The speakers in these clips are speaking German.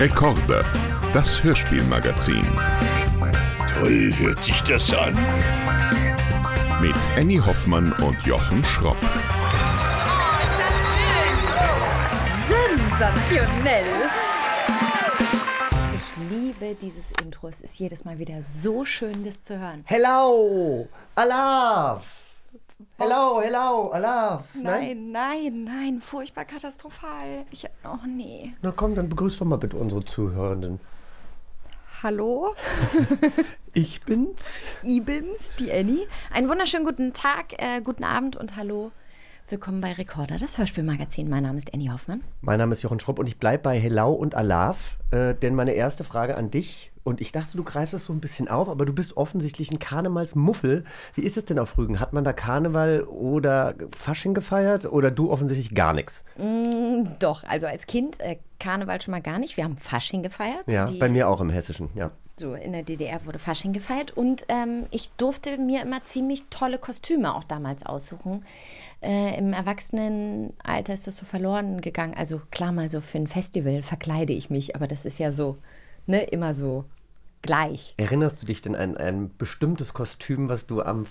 Rekorde, das Hörspielmagazin. Toll hört sich das an. Mit Annie Hoffmann und Jochen Schropp. Oh, ist das schön! Sensationell! Ich liebe dieses Intro. Es ist jedes Mal wieder so schön, das zu hören. Hello! Alaf! Hello, hello, Alaf! Nein, nein, nein, furchtbar katastrophal. Ich, oh nee. Na komm, dann begrüß doch mal bitte unsere Zuhörenden. Hallo? Ich bin's. Ibims, die Annie. Einen wunderschönen guten Tag, äh, guten Abend und hallo. Willkommen bei Recorder, das Hörspielmagazin. Mein Name ist Annie Hoffmann. Mein Name ist Jochen Schropp und ich bleibe bei Hello und Alaf, äh, denn meine erste Frage an dich, und ich dachte, du greifst es so ein bisschen auf, aber du bist offensichtlich ein Karnevalsmuffel. Wie ist es denn auf Rügen? Hat man da Karneval oder Fasching gefeiert oder du offensichtlich gar nichts? Mm, doch, also als Kind äh, Karneval schon mal gar nicht. Wir haben Fasching gefeiert. Ja, bei mir auch im Hessischen, ja. So, in der DDR wurde Fasching gefeiert und ähm, ich durfte mir immer ziemlich tolle Kostüme auch damals aussuchen. Äh, Im Erwachsenenalter ist das so verloren gegangen. Also klar, mal so für ein Festival verkleide ich mich, aber das ist ja so, ne, immer so gleich. Erinnerst du dich denn an ein bestimmtes Kostüm, was du am,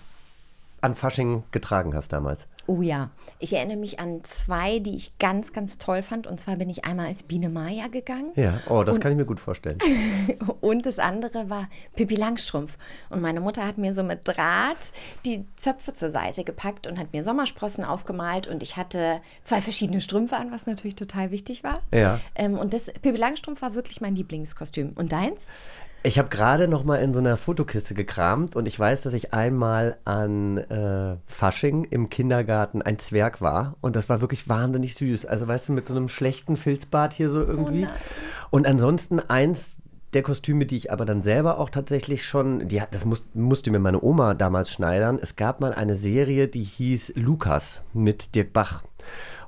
an Fasching getragen hast damals? Oh ja, ich erinnere mich an zwei, die ich ganz, ganz toll fand. Und zwar bin ich einmal als Biene Maya gegangen. Ja, oh, das kann ich mir gut vorstellen. Und das andere war Pippi Langstrumpf. Und meine Mutter hat mir so mit Draht die Zöpfe zur Seite gepackt und hat mir Sommersprossen aufgemalt. Und ich hatte zwei verschiedene Strümpfe an, was natürlich total wichtig war. Ja. Ähm, und das Pippi Langstrumpf war wirklich mein Lieblingskostüm. Und deins? Ich habe gerade noch mal in so einer Fotokiste gekramt und ich weiß, dass ich einmal an äh, Fasching im Kindergarten ein Zwerg war und das war wirklich wahnsinnig süß. Also weißt du, mit so einem schlechten Filzbart hier so irgendwie. und ansonsten eins der Kostüme, die ich aber dann selber auch tatsächlich schon, die, das muss, musste mir meine Oma damals schneidern. Es gab mal eine Serie, die hieß Lukas mit Dirk Bach.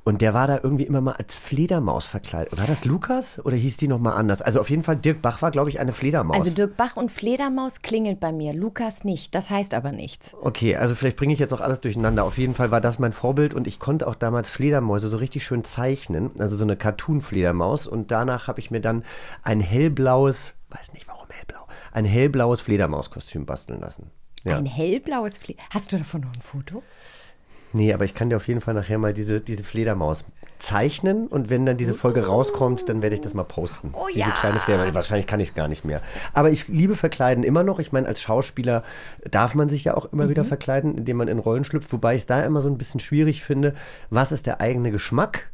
Und der war da irgendwie immer mal als Fledermaus verkleidet. War das Lukas oder hieß die nochmal anders? Also auf jeden Fall, Dirk Bach war, glaube ich, eine Fledermaus. Also Dirk Bach und Fledermaus klingelt bei mir, Lukas nicht. Das heißt aber nichts. Okay, also vielleicht bringe ich jetzt auch alles durcheinander. Auf jeden Fall war das mein Vorbild und ich konnte auch damals Fledermäuse so richtig schön zeichnen. Also so eine Cartoon-Fledermaus. Und danach habe ich mir dann ein hellblaues, weiß nicht warum hellblau, ein hellblaues Fledermauskostüm basteln lassen. Ja. Ein hellblaues Fle Hast du davon noch ein Foto? Nee, aber ich kann dir auf jeden Fall nachher mal diese, diese Fledermaus zeichnen und wenn dann diese Folge rauskommt, dann werde ich das mal posten. Oh diese ja. kleine Fledermaus. Wahrscheinlich kann ich es gar nicht mehr. Aber ich liebe Verkleiden immer noch. Ich meine, als Schauspieler darf man sich ja auch immer wieder verkleiden, indem man in Rollen schlüpft, wobei ich es da immer so ein bisschen schwierig finde. Was ist der eigene Geschmack?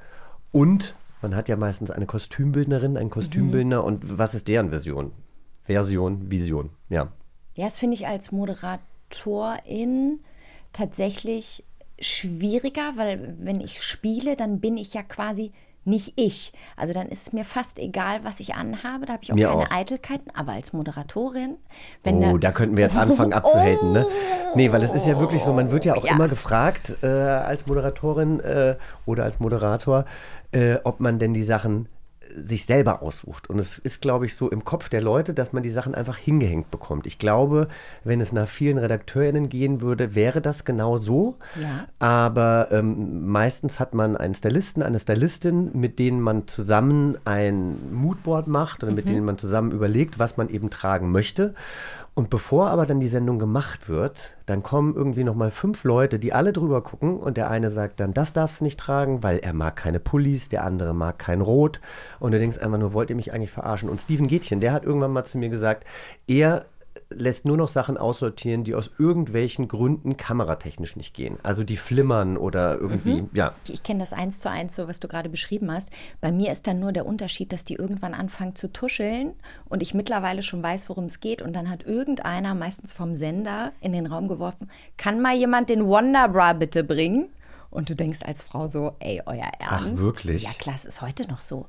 Und man hat ja meistens eine Kostümbildnerin, einen Kostümbildner und was ist deren Version? Version, Vision, ja. Ja, das finde ich als Moderatorin tatsächlich schwieriger, weil wenn ich spiele, dann bin ich ja quasi nicht ich. Also dann ist es mir fast egal, was ich anhabe. Da habe ich auch Mir keine auch. Eitelkeiten. Aber als Moderatorin, wenn Oh, da, da könnten wir jetzt anfangen abzuhaten, ne? Nee, weil es ist ja wirklich so, man wird ja auch Ja. immer gefragt äh, als Moderatorin äh, oder als Moderator, äh, ob man denn die Sachen sich selber aussucht. Und es ist, glaube ich, so im Kopf der Leute, dass man die Sachen einfach hingehängt bekommt. Ich glaube, wenn es nach vielen RedakteurInnen gehen würde, wäre das genau so. Ja. Aber ähm, meistens hat man einen Stylisten, eine Stylistin, mit denen man zusammen ein Moodboard macht oder mit denen man zusammen überlegt, was man eben tragen möchte. Und bevor aber dann die Sendung gemacht wird, dann kommen irgendwie nochmal fünf Leute, die alle drüber gucken und der eine sagt dann, das darfst du nicht tragen, weil er mag keine Pullis, der andere mag kein Rot. Und du denkst einfach nur, wollt ihr mich eigentlich verarschen? Und Steven Gätchen, der hat irgendwann mal zu mir gesagt, er lässt nur noch Sachen aussortieren, die aus irgendwelchen Gründen kameratechnisch nicht gehen. Also die flimmern oder irgendwie, ja. ich kenne das eins zu eins, so was du gerade beschrieben hast. Bei mir ist dann nur der Unterschied, dass die irgendwann anfangen zu tuscheln und ich mittlerweile schon weiß, worum es geht. Und dann hat irgendeiner, meistens vom Sender, in den Raum geworfen, kann mal jemand den Wonderbra bitte bringen? Und du denkst als Frau so, ey, euer Ernst? Ach, wirklich? Ja, klar, es ist heute noch so.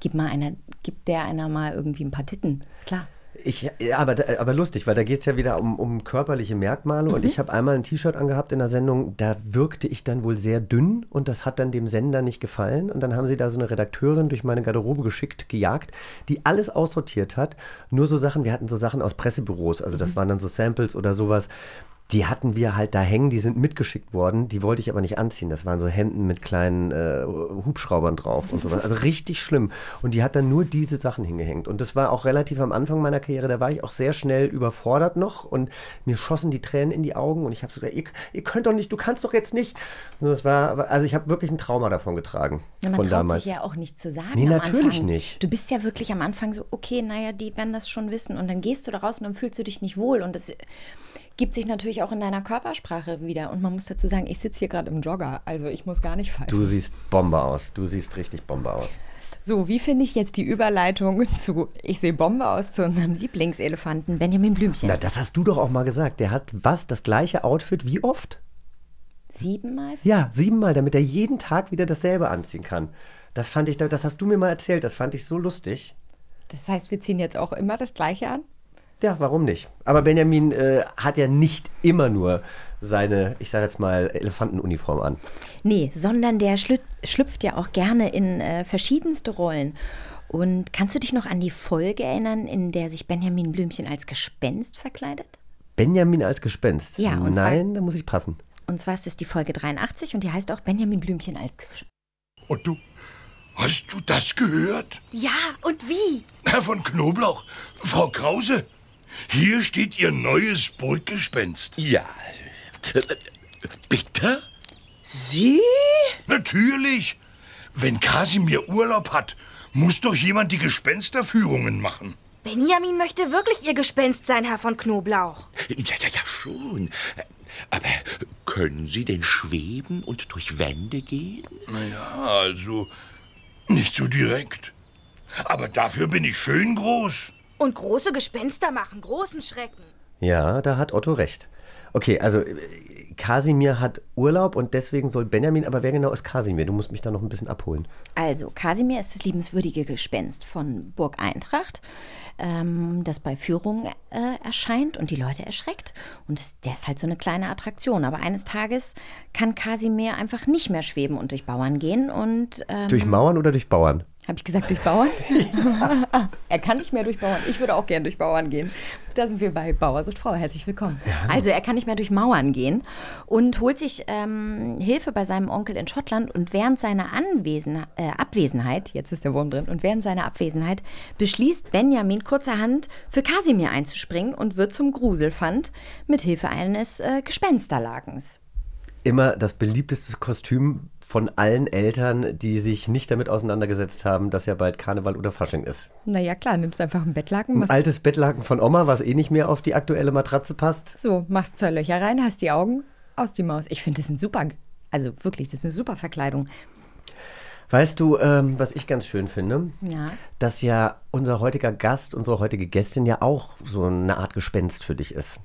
Gib mal einer, gibt der einer mal irgendwie ein paar Titten. Klar. Ich, ja, aber, aber lustig, weil da geht es ja wieder um, um körperliche Merkmale. Und ich habe einmal ein T-Shirt angehabt in der Sendung, da wirkte ich dann wohl sehr dünn und das hat dann dem Sender nicht gefallen. Und dann haben sie da so eine Redakteurin durch meine Garderobe geschickt, gejagt, die alles aussortiert hat. Nur so Sachen, wir hatten so Sachen aus Pressebüros, also das waren dann so Samples oder sowas. Die hatten wir halt da hängen, die sind mitgeschickt worden. Die wollte ich aber nicht anziehen. Das waren so Hemden mit kleinen äh, Hubschraubern drauf und sowas. Also richtig schlimm. Und die hat dann nur diese Sachen hingehängt. Und das war auch relativ am Anfang meiner Karriere. Da war ich auch sehr schnell überfordert noch und mir schossen die Tränen in die Augen. Und ich habe so gedacht, ihr, ihr, könnt doch nicht, du kannst doch jetzt nicht. Und das war, also ich habe wirklich ein Trauma davon getragen. Ja, man von traut damals. sich ja auch nicht zu sagen. Nee, natürlich Anfang. nicht. Du bist ja wirklich am Anfang so, okay, naja, die werden das schon wissen. Und dann gehst du da raus und dann fühlst du dich nicht wohl. Und das gibt sich natürlich auch in deiner Körpersprache wieder. Und man muss dazu sagen, ich sitze hier gerade im Jogger, also ich muss gar nicht pfeifen. Du siehst Bombe aus. Du siehst richtig Bombe aus. So, wie finde ich jetzt die Überleitung zu Ich sehe Bombe aus zu unserem Lieblingselefanten Benjamin Blümchen? Na, das hast du doch auch mal gesagt. Der hat was? Das gleiche Outfit wie oft? Siebenmal? Ja, siebenmal, damit er jeden Tag wieder dasselbe anziehen kann. Das fand ich, das hast du mir mal erzählt, das fand ich so lustig. Das heißt, wir ziehen jetzt auch immer das Gleiche an? Ja, warum nicht? Aber Benjamin äh, hat ja nicht immer nur seine, ich sage jetzt mal, Elefantenuniform an. Nee, sondern der schlü schlüpft ja auch gerne in äh, verschiedenste Rollen. Und kannst du dich noch an die Folge erinnern, in der sich Benjamin Blümchen als Gespenst verkleidet? Benjamin als Gespenst? Ja, und zwar- Nein, da muss ich passen. Und zwar ist es die Folge 83 und die heißt auch Benjamin Blümchen als Gespenst. Und du, hast du das gehört? Ja, und wie? Herr von Knoblauch, Frau Krause, hier steht Ihr neues Burggespenst. Ja. Bitte? Sie? Natürlich. Wenn Kasimir Urlaub hat, muss doch jemand die Gespensterführungen machen. Benjamin möchte wirklich Ihr Gespenst sein, Herr von Knoblauch. Ja, ja, ja, schon. Aber können Sie denn schweben und durch Wände gehen? Naja, also nicht so direkt. Aber dafür bin ich schön groß. Und große Gespenster machen großen Schrecken. Ja, da hat Otto recht. Okay, also äh, Kasimir hat Urlaub und deswegen soll Benjamin, aber wer genau ist Kasimir? Du musst mich da noch ein bisschen abholen. Also, Kasimir ist das liebenswürdige Gespenst von Burg Eintracht, ähm, das bei Führungen äh, erscheint und die Leute erschreckt. Und das, der ist halt so eine kleine Attraktion. Aber eines Tages kann Kasimir einfach nicht mehr schweben und durch Bauern gehen. Und ähm, Durch Mauern oder durch Bauern? Habe ich gesagt, durch Bauern? er kann nicht mehr durch Bauern. Ich würde auch gern durch Bauern gehen. Da sind wir bei Bauer sucht Frau. Herzlich willkommen. Also er kann nicht mehr durch Mauern gehen und holt sich ähm, Hilfe bei seinem Onkel in Schottland. Und während seiner Anwesen äh, Abwesenheit, jetzt ist der Wurm drin, und während seiner Abwesenheit beschließt Benjamin kurzerhand für Kasimir einzuspringen und wird zum Gruselfand mit Hilfe eines äh, Gespensterlagens. Immer das beliebteste Kostüm von allen Eltern, die sich nicht damit auseinandergesetzt haben, dass ja bald Karneval oder Fasching ist. Naja, klar, nimmst einfach ein Bettlaken, Ein altes Bettlaken von Oma, was eh nicht mehr auf die aktuelle Matratze passt. So, machst zwei Löcher rein, hast die Augen, aus die Maus. Ich finde, das ist ein super, also wirklich, das ist eine super Verkleidung. Weißt du, ähm, was ich ganz schön finde? Ja. Dass ja unser heutiger Gast, unsere heutige Gästin ja auch so eine Art Gespenst für dich ist.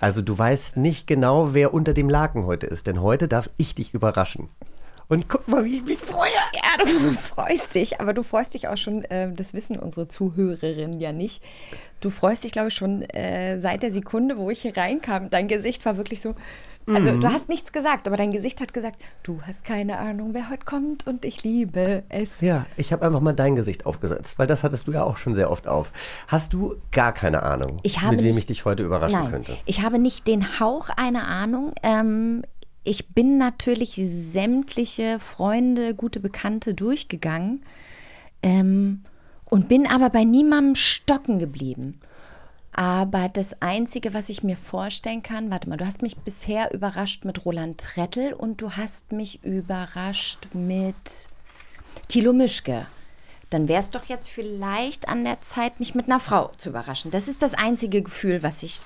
Also du weißt nicht genau, wer unter dem Laken heute ist, denn heute darf ich dich überraschen. Und guck mal, wie ich mich freue. Ja, du freust dich, aber du freust dich auch schon, äh, das wissen unsere Zuhörerinnen ja nicht. Du freust dich, glaube ich, schon äh, seit der Sekunde, wo ich hier reinkam. Dein Gesicht war wirklich so. Also, du hast nichts gesagt, aber dein Gesicht hat gesagt, du hast keine Ahnung, wer heute kommt und ich liebe es. Ja, ich habe einfach mal dein Gesicht aufgesetzt, weil das hattest du ja auch schon sehr oft auf. Hast du gar keine Ahnung, mit wem nicht- ich dich heute überraschen Nein, könnte? ich habe nicht den Hauch einer Ahnung. Ähm, ich bin natürlich sämtliche Freunde, gute Bekannte durchgegangen ähm, und bin aber bei niemandem stocken geblieben. Aber das Einzige, was ich mir vorstellen kann, warte mal, du hast mich bisher überrascht mit Roland Trettel und du hast mich überrascht mit Thilo Mischke. Dann wäre es doch jetzt vielleicht an der Zeit, mich mit einer Frau zu überraschen. Das ist das einzige Gefühl, was ich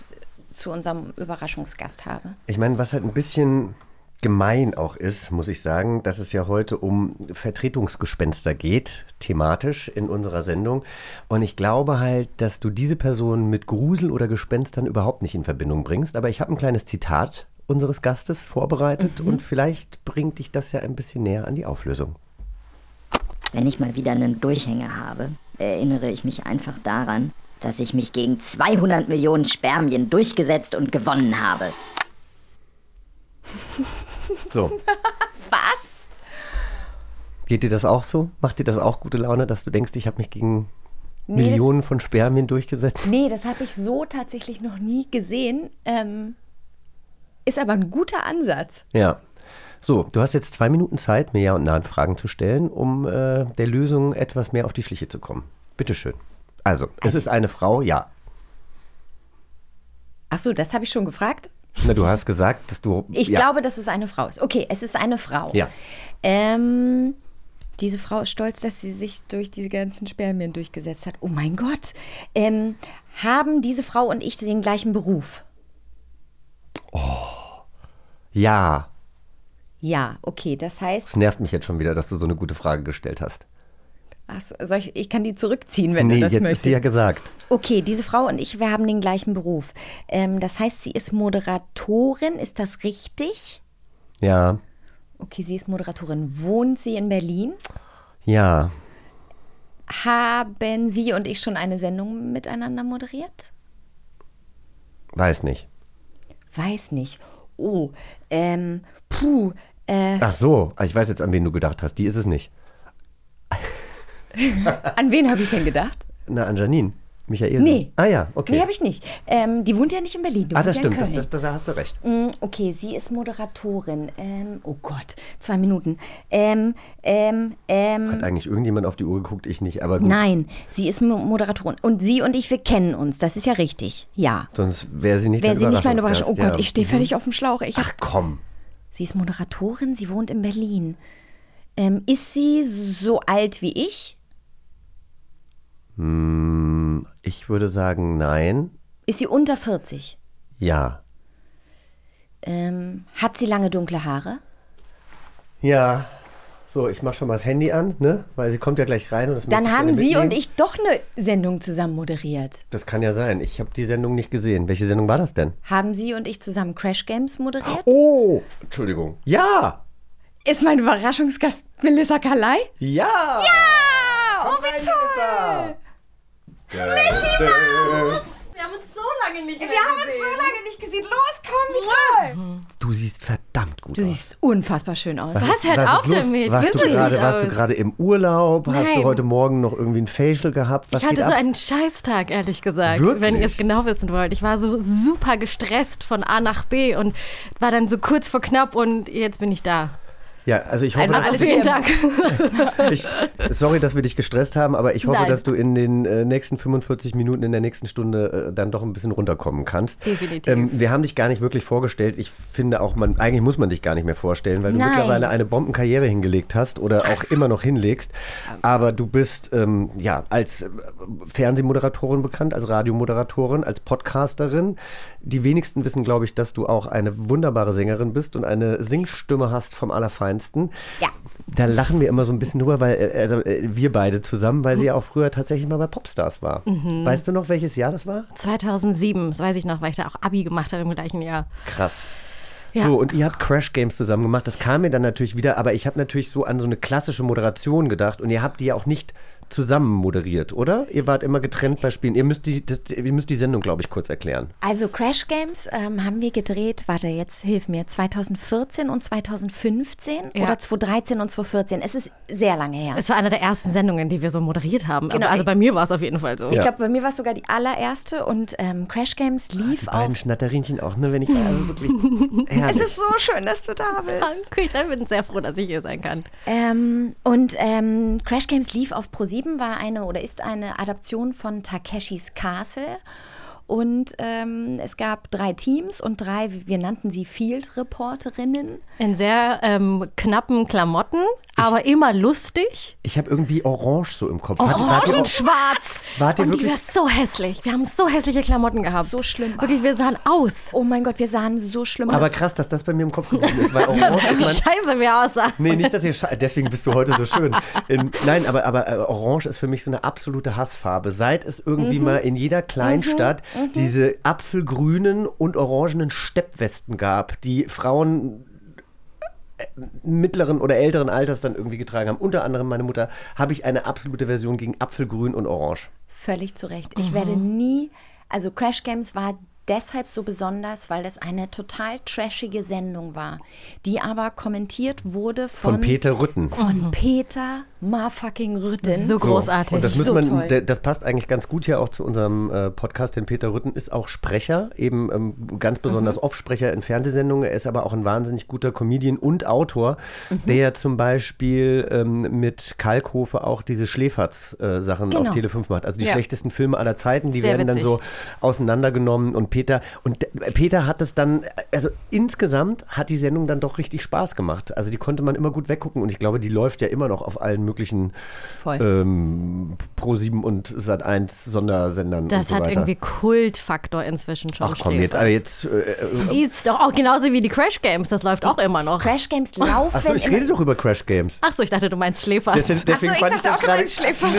zu unserem Überraschungsgast habe. Ich meine, was halt ein bisschen gemein auch ist, muss ich sagen, dass es ja heute um Vertretungsgespenster geht, thematisch in unserer Sendung. Und ich glaube halt, dass du diese Person mit Grusel oder Gespenstern überhaupt nicht in Verbindung bringst. Aber ich habe ein kleines Zitat unseres Gastes vorbereitet und vielleicht bringt dich das ja ein bisschen näher an die Auflösung. Wenn ich mal wieder einen Durchhänger habe, erinnere ich mich einfach daran, dass ich mich gegen 200 Millionen Spermien durchgesetzt und gewonnen habe. So. Was? Geht dir das auch so? Macht dir das auch gute Laune, dass du denkst, ich habe mich gegen Nee, das- Millionen von Spermien durchgesetzt? Nee, das habe ich so tatsächlich noch nie gesehen. Ähm, Ist aber ein guter Ansatz. Ja. So, du hast jetzt zwei Minuten Zeit, mir Ja- und Nein-Fragen zu stellen, um äh, der Lösung etwas mehr auf die Schliche zu kommen. Bitteschön. Also, es ist eine Frau, ja. Ach so, das habe ich schon gefragt. Na, du hast gesagt, dass du. Ich ja. glaube, dass es eine Frau ist. Okay, es ist eine Frau. Ja. Ähm, diese Frau ist stolz, dass sie sich durch diese ganzen Spermien durchgesetzt hat. Oh mein Gott. Ähm, haben diese Frau und ich den gleichen Beruf? Ja. Ja, okay. Das heißt, Es nervt mich jetzt schon wieder, dass du so eine gute Frage gestellt hast. Ach so, soll ich, ich kann die zurückziehen, wenn nee, du das jetzt möchtest. ist sie ja gesagt. Okay, diese Frau und ich, wir haben den gleichen Beruf. Ähm, das heißt, sie ist Moderatorin, ist das richtig? Ja. Okay, sie ist Moderatorin. Wohnt sie in Berlin? Ja. Haben Sie und ich schon eine Sendung miteinander moderiert? Weiß nicht. Weiß nicht. Oh, ähm, puh, äh, Ach so, ich weiß jetzt, an wen du gedacht hast. Die ist es nicht. an wen habe ich denn gedacht? Na, an Janine. Michael. Nee. Ah ja, okay. Nee, habe ich nicht. Ähm, die wohnt ja nicht in Berlin. Ah, das ja stimmt. In Das, das, da hast du recht. Mm, Okay, sie ist Moderatorin. Ähm, oh Gott, zwei Minuten. Ähm, ähm, ähm, Hat eigentlich irgendjemand auf die Uhr geguckt? Ich nicht, aber gut. nein, sie ist Mo- Moderatorin. Und sie und ich, wir kennen uns. Das ist ja richtig. Ja. Sonst wäre sie nicht Wäre sie nicht meine Überraschung. Oh Gott, ja. ich stehe völlig auf dem Schlauch. Ich Ach komm. sie ist Moderatorin, sie wohnt in Berlin. Ähm, ist sie so alt wie ich? Hm, ich würde sagen, nein. Ist sie unter 40? Ja. Ähm, hat sie lange dunkle Haare? Ja. So, ich mache schon mal das Handy an, ne? Weil sie kommt ja gleich rein und das Dann haben Sie und ich doch eine Sendung zusammen moderiert. Das kann ja sein. Ich habe die Sendung nicht gesehen. Welche Sendung war das denn? Haben Sie und ich zusammen Crash Games moderiert? Oh, Entschuldigung. Ja. Ist mein Überraschungsgast Melissa Kalei? Ja. Ah, oh, wie toll. Wir haben uns so lange nicht mehr Wir haben uns so lange nicht gesehen. Los, komm, wie toll. Du siehst verdammt gut Du aus. siehst unfassbar schön aus. Was? hört ist auf los? damit. Warst du gerade, warst du aus. gerade im Urlaub? Hast du Nein. heute Morgen noch irgendwie ein Facial gehabt? Was Ich hatte geht so ab? einen Scheißtag, ehrlich gesagt, Wirklich? wenn ihr es genau wissen wollt. Ich war so super gestresst von A nach B und war dann so kurz vor knapp und jetzt bin ich da. Ja, also ich hoffe, Also dass- alles Dank. Ich, sorry, dass wir dich gestresst haben, aber ich hoffe, Nein. dass du in den äh, nächsten 45 Minuten, in der nächsten Stunde äh, dann doch ein bisschen runterkommen kannst. Definitiv. Ähm, wir haben dich gar nicht wirklich vorgestellt. Ich finde auch, man, eigentlich muss man dich gar nicht mehr vorstellen, weil du Nein. mittlerweile eine Bombenkarriere hingelegt hast oder auch immer noch hinlegst. Aber du bist ähm, ja als äh, Fernsehmoderatorin bekannt, als Radiomoderatorin, als Podcasterin. Die wenigsten wissen, glaube ich, dass du auch eine wunderbare Sängerin bist und eine Singstimme hast vom Allerfeinsten. Ja. Da lachen wir immer so ein bisschen drüber, weil äh, also, äh, wir beide zusammen, weil sie ja auch früher tatsächlich mal bei Popstars war. Weißt du noch, welches Jahr das war? 2007, das weiß ich noch, weil ich da auch Abi gemacht habe im gleichen Jahr. Krass. Ja. So, und ihr habt Crash Games zusammen gemacht. Das kam mir dann natürlich wieder, aber ich habe natürlich so an so eine klassische Moderation gedacht und ihr habt die ja auch nicht zusammen moderiert, oder? Ihr wart immer getrennt bei Spielen. Ihr müsst die, das, ihr müsst die Sendung, glaube ich, kurz erklären. Also Crash Games ähm, haben wir gedreht, warte, jetzt hilf mir, 2014 und 2015 Ja. oder 2013 und 2014. Es ist sehr lange her. Es war eine der ersten Sendungen, die wir so moderiert haben. Genau. Also bei mir war es auf jeden Fall so. Ich glaube, bei mir war es sogar die allererste und ähm, Crash Games lief Die beiden auf. Schnatterinchen auch, ne? Wenn ich also wirklich. Es ist so schön, dass du da bist. Danke, ich bin sehr froh, dass ich hier sein kann. Ähm, und ähm, Crash Games lief auf Pro7, war eine oder ist eine Adaption von Takeshis Castle. Und ähm, es gab drei Teams und drei, wir nannten sie Field-Reporterinnen. In sehr ähm, knappen Klamotten, aber immer lustig. ich habe irgendwie Orange so im Kopf. Wart- wart Orange auch- und schwarz. Wart ihr wirklich- war so hässlich. Wir haben so hässliche Klamotten gehabt. So schlimm. Wirklich, wir sahen aus. Oh mein Gott, wir sahen so schlimm Aber aus. krass, dass das bei mir im Kopf geblieben ist, weil Orange ist mein, scheiße wir aussahen. Nee, nicht, dass ihr sche- deswegen bist du heute so schön. In, nein, aber, aber äh, Orange ist für mich so eine absolute Hassfarbe. Seit es irgendwie mal in jeder Kleinstadt diese apfelgrünen und orangenen Steppwesten gab, die Frauen mittleren oder älteren Alters dann irgendwie getragen haben, unter anderem meine Mutter, habe ich eine absolute Version gegen Apfelgrün und Orange. Völlig zu Recht. Ich werde nie, also Crash Games war deshalb so besonders, weil es eine total trashige Sendung war, die aber kommentiert wurde von, Von Peter Rütten. Von Peter motherfucking Rütten. So großartig. Und das, muss So man, toll. das passt eigentlich ganz gut hier auch zu unserem äh, Podcast, denn Peter Rütten ist auch Sprecher, eben ähm, ganz Mhm. besonders Off-Sprecher in Fernsehsendungen. Er ist aber auch ein wahnsinnig guter Comedian und Autor, Mhm. der ja zum Beispiel ähm, mit Kalkhofe auch diese Schläferz-Sachen Genau. auf Tele 5 macht. Also die Ja. schlechtesten Filme aller Zeiten, die Sehr werden dann witzig. so auseinandergenommen und Peter und Peter hat es dann, also insgesamt hat die Sendung dann doch richtig Spaß gemacht. Also die konnte man immer gut weggucken und ich glaube, die läuft ja immer noch auf allen möglichen ähm, Pro7 und Sat1 Sondersendern Das und so hat weiter. irgendwie Kultfaktor inzwischen schon. Ach komm, jetzt, aber jetzt. Äh, äh, Sieht's doch auch genauso wie die Crash Games, das läuft auch immer noch. Crash Games laufen. achso, ich rede doch über Crash Games. Ach so, ich dachte, du meinst Schläfer. Deswegen, deswegen ich fand dachte das auch, du gerade- meinst Schläferz.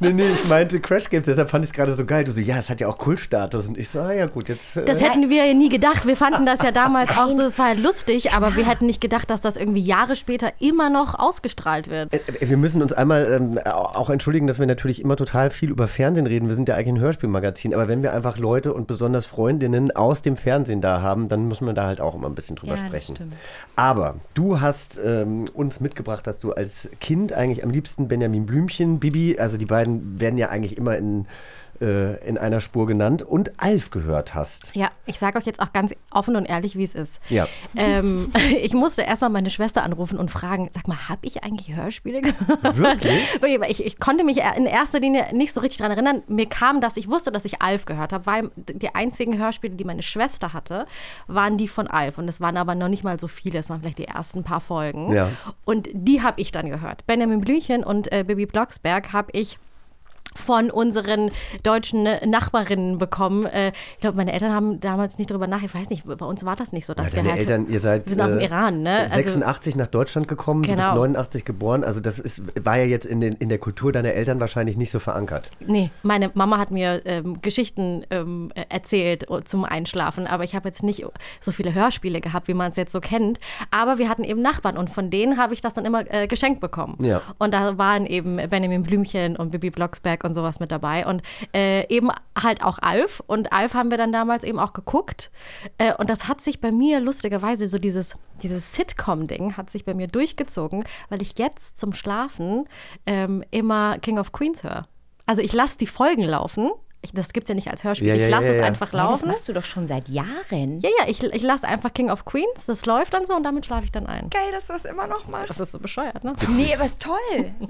Nee, nee, nee, ich meinte Crash Games, deshalb fand ich es gerade so geil. Du so, ja, es hat ja auch Kultstatus. Und ich so, ah ja gut, jetzt. Äh, Das hätten wir ja nie gedacht. Wir fanden das ja damals auch so, es war halt lustig, aber wir hätten nicht gedacht, dass das irgendwie Jahre später immer noch ausgestrahlt wird. Äh, Wir müssen uns einmal ähm, auch entschuldigen, dass wir natürlich immer total viel über Fernsehen reden. Wir sind ja eigentlich ein Hörspielmagazin, aber wenn wir einfach Leute und besonders Freundinnen aus dem Fernsehen da haben, dann muss man da halt auch immer ein bisschen drüber Ja, das sprechen. stimmt. Aber du hast ähm, uns mitgebracht, dass du als Kind eigentlich am liebsten Benjamin Blümchen, Bibi, also die beiden werden ja eigentlich immer in, äh, in einer Spur genannt, und Alf gehört hast. Ja, ich sage euch jetzt auch ganz offen und ehrlich, wie es ist. Ja. Ähm, ich musste erstmal meine Schwester anrufen und fragen, sag mal, habe ich eigentlich Hörspiele gehört? Wirklich? Ich, ich konnte mich in erster Linie nicht so richtig daran erinnern. Mir kam das, ich wusste, dass ich Alf gehört habe, weil die einzigen Hörspiele, die meine Schwester hatte, waren die von Alf. Und es waren aber noch nicht mal so viele, es waren vielleicht die ersten paar Folgen. Ja. Und die habe ich dann gehört. Benjamin Blümchen und äh, Bibi Blocksberg habe ich von unseren deutschen Nachbarinnen bekommen. Äh, ich glaube, meine Eltern haben damals nicht darüber nach. Ich weiß nicht, bei uns war das nicht so. Dass Ja, wir halt, Eltern, ihr seid Wir sind aus dem äh, Iran, ne? Also- 86 nach Deutschland gekommen, du bist Genau. 89 geboren. Also das ist, war ja jetzt in, den, in der Kultur deiner Eltern wahrscheinlich nicht so verankert. Nee, meine Mama hat mir ähm, Geschichten ähm, äh, erzählt äh, zum Einschlafen, aber ich habe jetzt nicht so viele Hörspiele gehabt, wie man es jetzt so kennt. Aber wir hatten eben Nachbarn und von denen habe ich das dann immer äh, geschenkt bekommen. Ja. Und da waren eben Benjamin Blümchen und Bibi Blocksberg und sowas mit dabei und äh, eben halt auch Alf. Und Alf haben wir dann damals eben auch geguckt. Äh, und das hat sich bei mir lustigerweise so dieses, dieses Sitcom-Ding hat sich bei mir durchgezogen, weil ich jetzt zum Schlafen ähm, immer King of Queens höre. Also ich lasse die Folgen laufen. Ich, das gibt es ja nicht als Hörspiel. Ja, ja, ich lasse ja, es ja. einfach Ja, das laufen. machst du doch schon seit Jahren. Ja, ja, ich, ich lasse einfach King of Queens. Das läuft dann so und damit schlafe ich dann ein. Geil, dass du das immer noch machst. Das ist so bescheuert, ne? Nee, aber ist toll.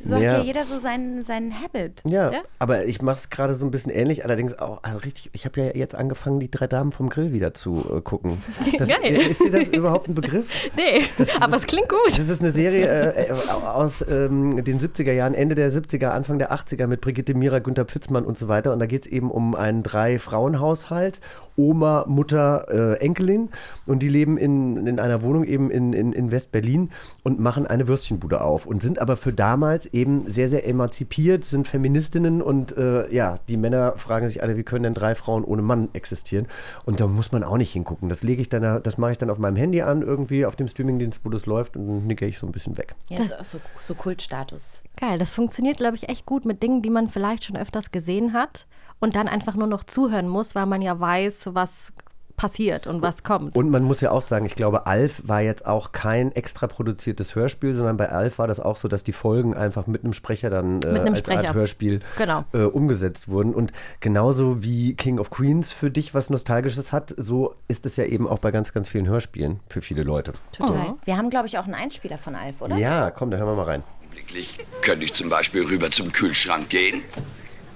So Ja. hat ja jeder so seinen, seinen Habit. Ja, Ja. aber ich mache es gerade so ein bisschen ähnlich, allerdings auch, also richtig, ich habe ja jetzt angefangen, die drei Damen vom Grill wieder zu äh, gucken. Das, Geil. äh, Ist dir das überhaupt ein Begriff? Nee, aber es klingt gut. Das ist eine Serie äh, äh, aus ähm, den 70er Jahren, Ende der 70er, Anfang der 80er mit Brigitte Mira, Günter Pfitzmann und so weiter. Und da geht es eben um einen Drei-Frauen-Haushalt, Oma, Mutter, äh, Enkelin. Und die leben in, in einer Wohnung eben in, in, in West-Berlin und machen eine Würstchenbude auf und sind aber für damals eben sehr, sehr emanzipiert, sind Feministinnen und äh, ja, die Männer fragen sich alle, wie können denn drei Frauen ohne Mann existieren? Und da muss man auch nicht hingucken. Das lege ich dann, das mache ich dann auf meinem Handy an, irgendwie auf dem Streamingdienst, wo das läuft und dann nicke ich so ein bisschen weg. Ja, so, so Kultstatus. Geil, das funktioniert, glaube ich, echt gut mit Dingen, die man vielleicht schon öfters gesehen hat und dann einfach nur noch zuhören muss, weil man ja weiß, was passiert und was kommt. Und man muss ja auch sagen, ich glaube, Alf war jetzt auch kein extra produziertes Hörspiel, sondern bei Alf war das auch so, dass die Folgen einfach mit einem Sprecher dann äh, einem als Sprecher. Art Hörspiel Genau. äh, umgesetzt wurden. Und genauso wie King of Queens für dich was Nostalgisches hat, so ist es ja eben auch bei ganz, ganz vielen Hörspielen für viele Leute. Total. Wir haben, glaube ich, auch einen Einspieler von Alf, oder? Ja, komm, da hören wir mal rein. Augenblicklich könnte ich zum Beispiel rüber zum Kühlschrank gehen,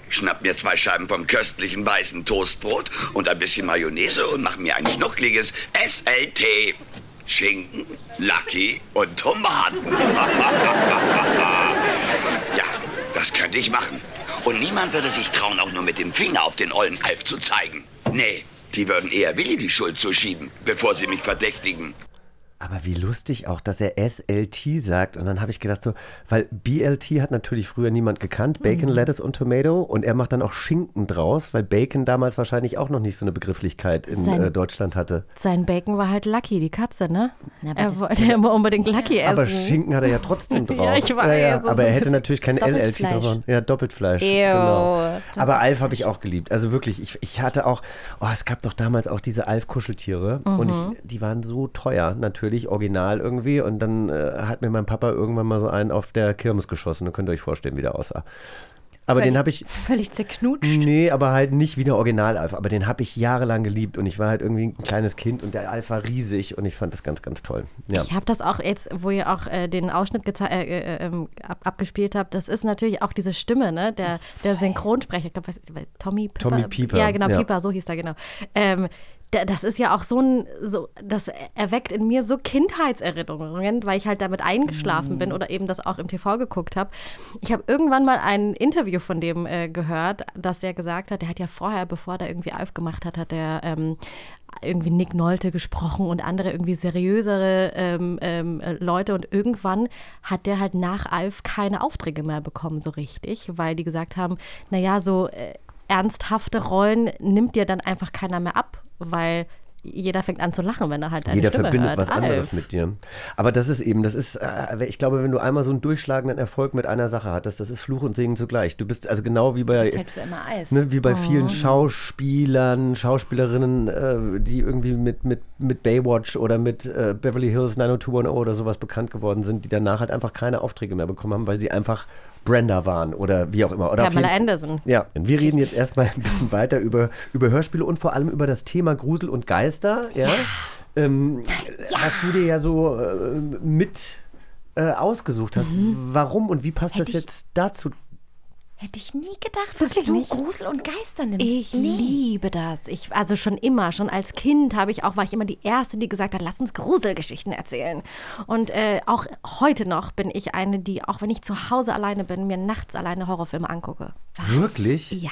schnapp mir zwei Scheiben vom köstlichen weißen Toastbrot und ein bisschen Mayonnaise und mach mir ein schnuckliges SLT. Schinken, Lucky und Tomaten. ja, das könnte ich machen. Und niemand würde sich trauen, auch nur mit dem Finger auf den ollen Alf zu zeigen. Nee, die würden eher Willi die Schuld zuschieben, bevor sie mich verdächtigen. Aber wie lustig auch, dass er SLT sagt. Und dann habe ich gedacht so, weil BLT hat natürlich früher niemand gekannt, Bacon, Mhm. Lettuce und Tomato. Und er macht dann auch Schinken draus, weil Bacon damals wahrscheinlich auch noch nicht so eine Begrifflichkeit in Sein- äh, Deutschland hatte. Sein Bacon war halt Lucky, die Katze, ne? Ja, aber er wollte immer unbedingt Lucky essen. Aber Schinken hat er ja trotzdem drauf. Ja, ich weiß, Ja, ja. so Aber er hätte natürlich kein LLT Doppelfleisch. drauf. Ja, Doppeltfleisch. Ew. Genau. Aber Alf habe ich auch geliebt. Also wirklich, ich, ich hatte auch, oh, es gab doch damals auch diese Alf-Kuscheltiere. Und Mhm. ich, die waren so teuer, natürlich, original irgendwie. Und dann äh, hat mir mein Papa irgendwann mal so einen auf der Kirmes geschossen. Da könnt ihr euch vorstellen, wie der aussah. Aber den habe ich, Völlig zerknutscht. nee, aber halt nicht wie der Original-Alf. Aber den habe ich jahrelang geliebt. Und ich war halt irgendwie ein kleines Kind und der Alf war riesig. Und ich fand das ganz, ganz toll. Ja. Ich habe das auch jetzt, wo ihr auch äh, den Ausschnitt geze- äh, äh, ähm, ab, abgespielt habt, das ist natürlich auch diese Stimme, ne? Der, der Synchronsprecher, ich glaube, Tommy Pieper? Tommy Pieper, Ja, genau, ja. Pieper, so hieß er, genau. Ähm, das ist ja auch so ein, so, das erweckt in mir so Kindheitserinnerungen, weil ich halt damit eingeschlafen bin oder eben das auch im TV geguckt habe. Ich habe irgendwann mal ein Interview von dem äh, gehört, dass der gesagt hat, der hat ja vorher, bevor der irgendwie Alf gemacht hat, hat er ähm, irgendwie Nick Nolte gesprochen und andere irgendwie seriösere ähm, ähm, äh, Leute. Und irgendwann hat der halt nach Alf keine Aufträge mehr bekommen so richtig, weil die gesagt haben, naja, so äh, ernsthafte Rollen nimmt dir dann einfach keiner mehr ab, weil jeder fängt an zu lachen, wenn er halt deine Jeder Stimme verbindet hört. was anderes Alf. mit dir. Aber das ist eben, das ist, äh, ich glaube, wenn du einmal so einen durchschlagenden Erfolg mit einer Sache hattest, das ist Fluch und Segen zugleich. Du bist also genau wie bei, halt ne, wie bei Oh. vielen Schauspielern, Schauspielerinnen, äh, die irgendwie mit, mit, mit Baywatch oder mit äh, Beverly Hills 90210 oder sowas bekannt geworden sind, die danach halt einfach keine Aufträge mehr bekommen haben, weil sie einfach Brenda waren oder wie auch immer. Oder Pamela jeden- Anderson. ja, wir reden jetzt erstmal ein bisschen weiter über, über Hörspiele und vor allem über das Thema Grusel und Geister. Ja. Ähm, Hast du dir ja so äh, mit äh, ausgesucht hast. Warum und wie passt Mhm. Hätte das jetzt dazu? Hätte ich nie gedacht, dass Wirklich du nicht? Grusel und Geister nimmst. Ich liebe das. Ich, also schon immer, schon als Kind habe ich auch, war ich immer die Erste, die gesagt hat, lass uns Gruselgeschichten erzählen. Und äh, auch heute noch bin ich eine, die, auch wenn ich zu Hause alleine bin, mir nachts alleine Horrorfilme angucke. Wirklich? Ja.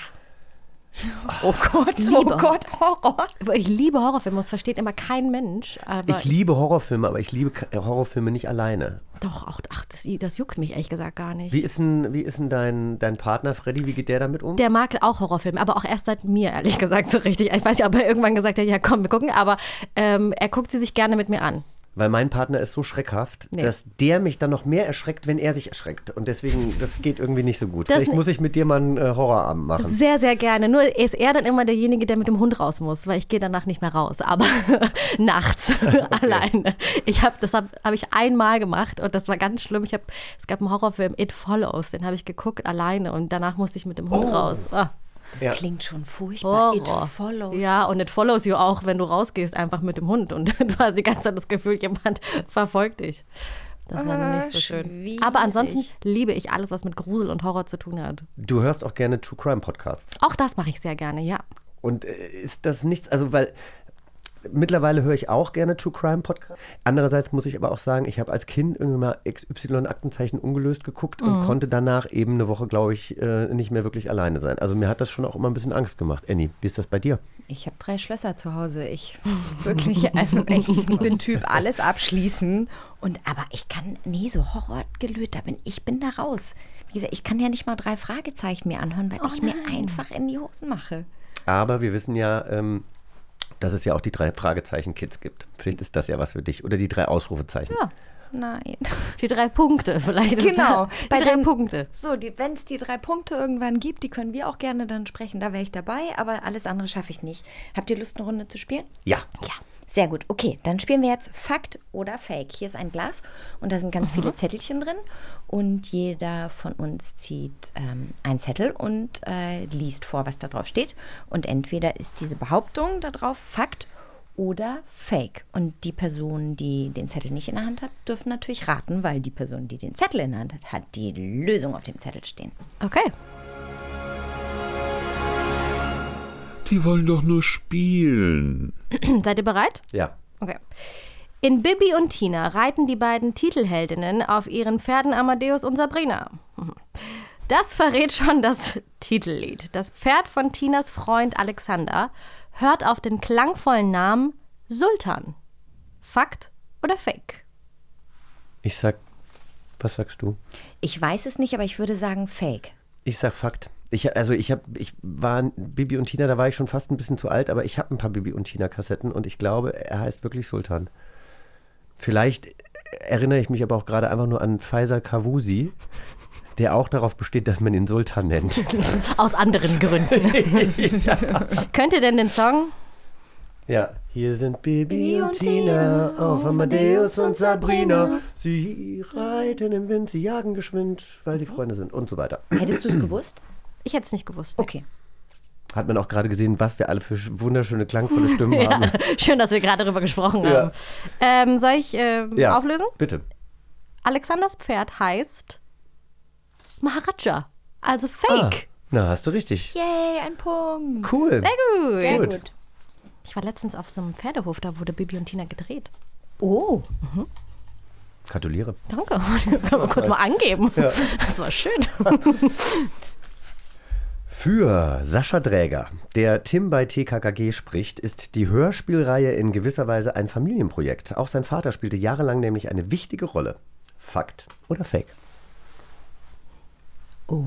Oh Gott, oh Liebe. Gott, Horror. Ich liebe Horrorfilme, das versteht immer kein Mensch. Aber Ich liebe Horrorfilme, aber ich liebe Horrorfilme nicht alleine. doch, auch, ach, das, das juckt mich ehrlich gesagt gar nicht. Wie ist denn, wie ist denn dein, dein Partner Freddy? Wie geht der damit um? Der mag auch Horrorfilme, aber auch erst seit mir, ehrlich gesagt, so richtig. Ich weiß nicht, ob er irgendwann gesagt hat, ja komm, wir gucken, aber ähm, er guckt sie sich gerne mit mir an. Weil mein Partner ist so schreckhaft, Nee. dass der mich dann noch mehr erschreckt, wenn er sich erschreckt. Und deswegen, das geht irgendwie nicht so gut. Das Vielleicht muss ich mit dir mal einen äh, Horrorabend machen. Sehr, sehr gerne. Nur ist er dann immer derjenige, der mit dem Hund raus muss, weil ich gehe danach nicht mehr raus. Aber nachts alleine. Ich habe das habe hab ich einmal gemacht und das war ganz schlimm. Ich hab, es gab einen Horrorfilm It Follows, den habe ich geguckt alleine und danach musste ich mit dem Hund raus. Ah, Das Ja. klingt schon furchtbar. It Horror. follows. Ja, und it follows you auch, wenn du rausgehst, einfach mit dem Hund und du hast die ganze Zeit das Gefühl, jemand verfolgt dich. Das war dann nicht so schön. schwierig. Aber ansonsten liebe ich alles, was mit Grusel und Horror zu tun hat. Du hörst auch gerne True Crime Podcasts. Auch das mache ich sehr gerne, ja. Und äh, ist das nichts, also weil mittlerweile höre ich auch gerne True Crime Podcasts. Andererseits muss ich aber auch sagen, ich habe als Kind irgendwie mal XY Aktenzeichen ungelöst geguckt und Mhm. konnte danach eben eine Woche, glaube ich, äh, nicht mehr wirklich alleine sein. Also mir hat das schon auch immer ein bisschen Angst gemacht. Annie, wie ist das bei dir? Ich habe drei Schlösser zu Hause. Ich wirklich, also ich bin Typ alles abschließen. Und aber ich kann, nee, so Horrorgelöt, da bin ich bin da raus. Wie gesagt, ich kann ja nicht mal drei Fragezeichen mir anhören, weil ich mir einfach in die Hosen mache. Aber wir wissen ja, ähm, dass es ja auch die drei Fragezeichen Kids gibt. Vielleicht ist das ja was für dich. Oder die drei Ausrufezeichen. Ja. Nein. Die drei Punkte, vielleicht. ist Genau. Die Bei drei den- Punkte. So, wenn es die drei Punkte irgendwann gibt, die können wir auch gerne dann sprechen. Da wäre ich dabei, aber alles andere schaffe ich nicht. Habt ihr Lust, eine Runde zu spielen? Ja. Ja, sehr gut. Okay, dann spielen wir jetzt Fakt oder Fake. Hier ist ein Glas und da sind ganz viele Zettelchen drin. Und jeder von uns zieht ähm, einen Zettel und äh, liest vor, was da drauf steht. Und entweder ist diese Behauptung da drauf Fakt oder Fake. Und die Person, die den Zettel nicht in der Hand hat, dürfen natürlich raten, weil die Person, die den Zettel in der Hand hat, hat die Lösung auf dem Zettel stehen. Okay. Die wollen doch nur spielen. Seid ihr bereit? Ja. Okay. In Bibi und Tina reiten die beiden Titelheldinnen auf ihren Pferden Amadeus und Sabrina. Mhm. Das verrät schon das Titellied. Das Pferd von Tinas Freund Alexander hört auf den klangvollen Namen Sultan. Fakt oder Fake? Ich sag, was sagst du? Ich weiß es nicht, aber ich würde sagen Fake. Ich sag Fakt. Ich, also ich habe, ich war Bibi und Tina, da war ich schon fast ein bisschen zu alt, aber ich habe ein paar Bibi und Tina Kassetten und ich glaube, er heißt wirklich Sultan. Vielleicht erinnere ich mich aber auch gerade einfach nur an Faisal Kavusi, der auch darauf besteht, dass man ihn Sultan nennt. Aus anderen Gründen. Könnt ihr denn den Song? Ja, hier sind Bibi Bibi und Tina, auf Amadeus und Sabrina. Sie reiten im Wind, sie jagen geschwind, weil sie Freunde sind und so weiter. Hättest du es gewusst? Ich hätte es nicht gewusst. Okay. Hat man auch gerade gesehen, was wir alle für sch- wunderschöne, klangvolle Stimmen Ja, haben. schön, dass wir gerade darüber gesprochen Ja. haben. Ähm, soll ich ähm, Ja, auflösen? Bitte. Alexanders Pferd heißt Maharaja. Also Ah, Fake. na, hast du richtig. Yay, ein Punkt. Cool. Sehr gut. Sehr Gut. gut. Ich war letztens auf so einem Pferdehof, da wurde Bibi und Tina gedreht. Oh, Gratuliere. Danke. Kann man kurz mal angeben. Das war schön. Für Sascha Dräger, der Tim bei TKKG spricht, ist die Hörspielreihe in gewisser Weise ein Familienprojekt. Auch sein Vater spielte jahrelang nämlich eine wichtige Rolle. Fakt oder Fake? Oh.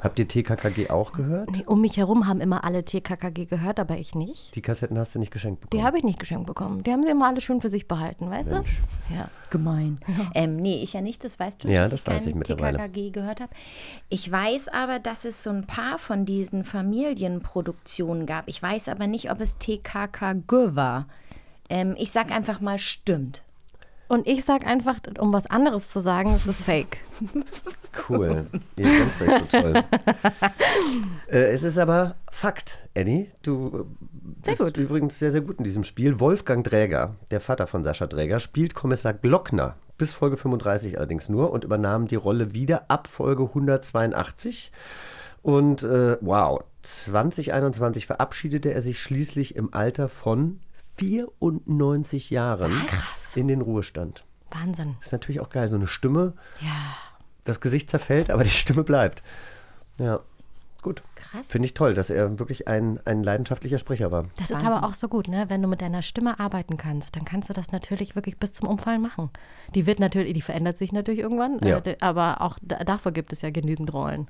Habt ihr TKKG auch gehört? Nee, um mich herum haben immer alle TKKG gehört, aber ich nicht. Die Kassetten hast du nicht geschenkt Die bekommen. habe ich nicht geschenkt bekommen. Die haben sie immer alle schön für sich behalten, weißt Mensch. du? Ja. gemein. Ähm, nee, ich ja nicht, das weißt du, Ja, dass das ich weiß ich. TKKG gehört habe. Ich weiß aber, dass es so ein paar von diesen Familienproduktionen gab. Ich weiß aber nicht, ob es TKKG war. Ähm, ich sag einfach mal, stimmt. Und ich sage einfach, um was anderes zu sagen, es ist Fake. Cool. Ihr kennst euch so toll. äh, es ist aber Fakt, Annie. Du Sehr bist gut. übrigens sehr, sehr gut in diesem Spiel. Wolfgang Dräger, der Vater von Sascha Dräger, spielt Kommissar Glockner. Bis Folge 35 allerdings nur und übernahm die Rolle wieder ab Folge 182. Und äh, wow, 2021 verabschiedete er sich schließlich im Alter von 94 Jahren in den Ruhestand. Wahnsinn. Ist natürlich auch geil, so eine Stimme. Ja. Das Gesicht zerfällt, aber die Stimme bleibt. Ja, gut. Krass. Finde ich toll, dass er wirklich ein, ein leidenschaftlicher Sprecher war. Das ist Wahnsinn. aber auch so gut, ne? Wenn du mit deiner Stimme arbeiten kannst, dann kannst du das natürlich wirklich bis zum Umfallen machen. Die wird natürlich, die verändert sich natürlich irgendwann, Ja. äh, aber auch da, dafür gibt es ja genügend Rollen.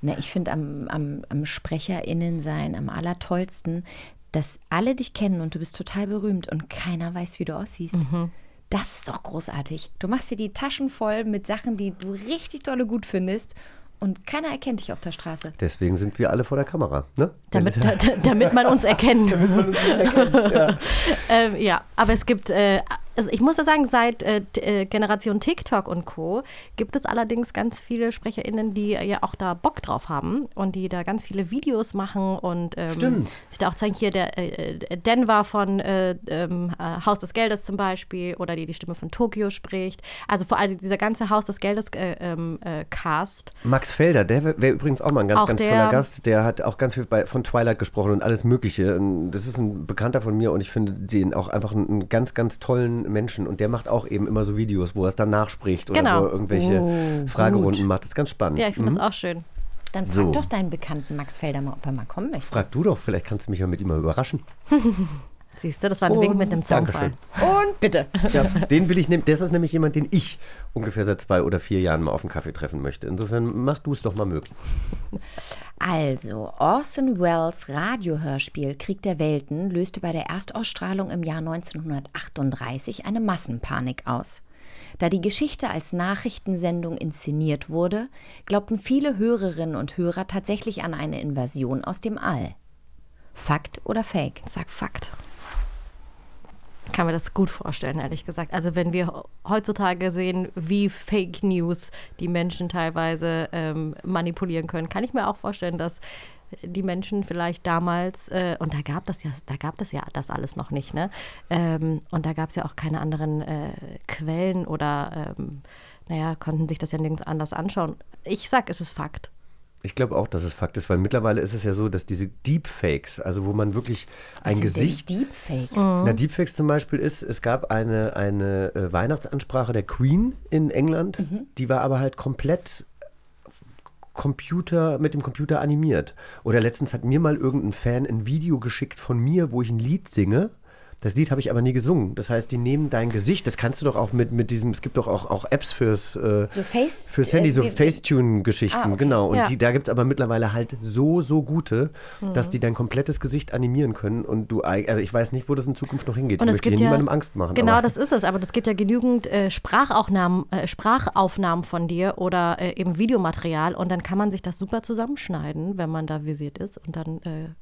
Na, ich finde am, am, am SprecherInnen sein am allertollsten, dass alle dich kennen und du bist total berühmt und keiner weiß, wie du aussiehst. Das ist doch großartig. Du machst dir die Taschen voll mit Sachen, die du richtig dolle gut findest und keiner erkennt dich auf der Straße. Deswegen sind wir alle vor der Kamera. Ne? Damit, da, da- damit man uns erkennt. ähm, ja, aber es gibt, äh, also ich muss ja sagen, seit äh, äh, Generation TikTok und Co. gibt es allerdings ganz viele SprecherInnen, die ja auch da Bock drauf haben und die da ganz viele Videos machen und ähm, Stimmt. sich da auch zeigen, hier der äh, äh, Denver von äh, ähm, äh, Haus des Geldes zum Beispiel oder die die Stimme von Tokio spricht. Also vor allem dieser ganze Haus des Geldes äh, ähm, äh, Cast. Max Felder, der wäre wär übrigens auch mal ein ganz, Auch ganz der- toller Gast. Der hat auch ganz viel bei, von Twilight gesprochen und alles Mögliche. Und Das ist ein Bekannter von mir und ich finde den auch einfach einen, einen ganz, ganz tollen Menschen. Und der macht auch eben immer so Videos, wo er es dann nachspricht oder Genau. wo er irgendwelche Oh, Fragerunden gut. macht. Das ist ganz spannend. Ja, ich finde das auch schön. Dann frag So. doch deinen Bekannten Max Felder mal, ob er mal kommen möchte. Frag du doch, vielleicht kannst du mich ja mit ihm mal überraschen. Siehst du, das war ein Wink mit dem Zaunfall. Dankeschön. Und bitte. Ja, den will ich nehmen. Das ist nämlich jemand, den ich ungefähr seit zwei oder vier Jahren mal auf einen Kaffee treffen möchte. Insofern mach du es doch mal möglich. Also, Orson Welles Radiohörspiel Krieg der Welten löste bei der Erstausstrahlung im Jahr 1938 eine Massenpanik aus. Da die Geschichte als Nachrichtensendung inszeniert wurde, glaubten viele Hörerinnen und Hörer tatsächlich an eine Invasion aus dem All. Fakt oder Fake? Sag Fakt. Ich kann mir das gut vorstellen, ehrlich gesagt. Also wenn wir heutzutage sehen, wie Fake News die Menschen teilweise ähm, manipulieren können, kann ich mir auch vorstellen, dass die Menschen vielleicht damals, äh, und da gab das ja, da gab das ja das alles noch nicht, ne? Ähm, und da gab es ja auch keine anderen äh, Quellen oder ähm, naja, konnten sich das ja nirgends anders anschauen. Ich sag, es ist Fakt. Ich glaube auch, dass es Fakt ist, weil mittlerweile ist es ja so, dass diese Deepfakes, also wo man wirklich ein Was sind denn Gesicht. Deepfakes. Na, Deepfakes zum Beispiel ist, es gab eine, eine äh, Weihnachtsansprache der Queen in England, die war aber halt komplett Computer, mit dem Computer animiert. Oder letztens hat mir mal irgendein Fan ein Video geschickt von mir, wo ich ein Lied singe. Das Lied habe ich aber nie gesungen. Das heißt, die nehmen dein Gesicht. Das kannst du doch auch mit, mit diesem. Es gibt doch auch, auch Apps fürs, äh, So Face- fürs Handy, so äh, Facetune-Geschichten. Ah, okay. Genau. Und Ja. die, da gibt es aber mittlerweile halt so, so gute, Mhm. dass die dein komplettes Gesicht animieren können. Und du, also ich weiß nicht, wo das in Zukunft noch hingeht. Und ich es möchte gibt hier ja, niemandem Angst machen. Genau, das ist es. Aber es gibt ja genügend äh, Sprachaufnahmen, äh, Sprachaufnahmen von dir oder äh, eben Videomaterial. Und dann kann man sich das super zusammenschneiden, wenn man da visiert ist. Und dann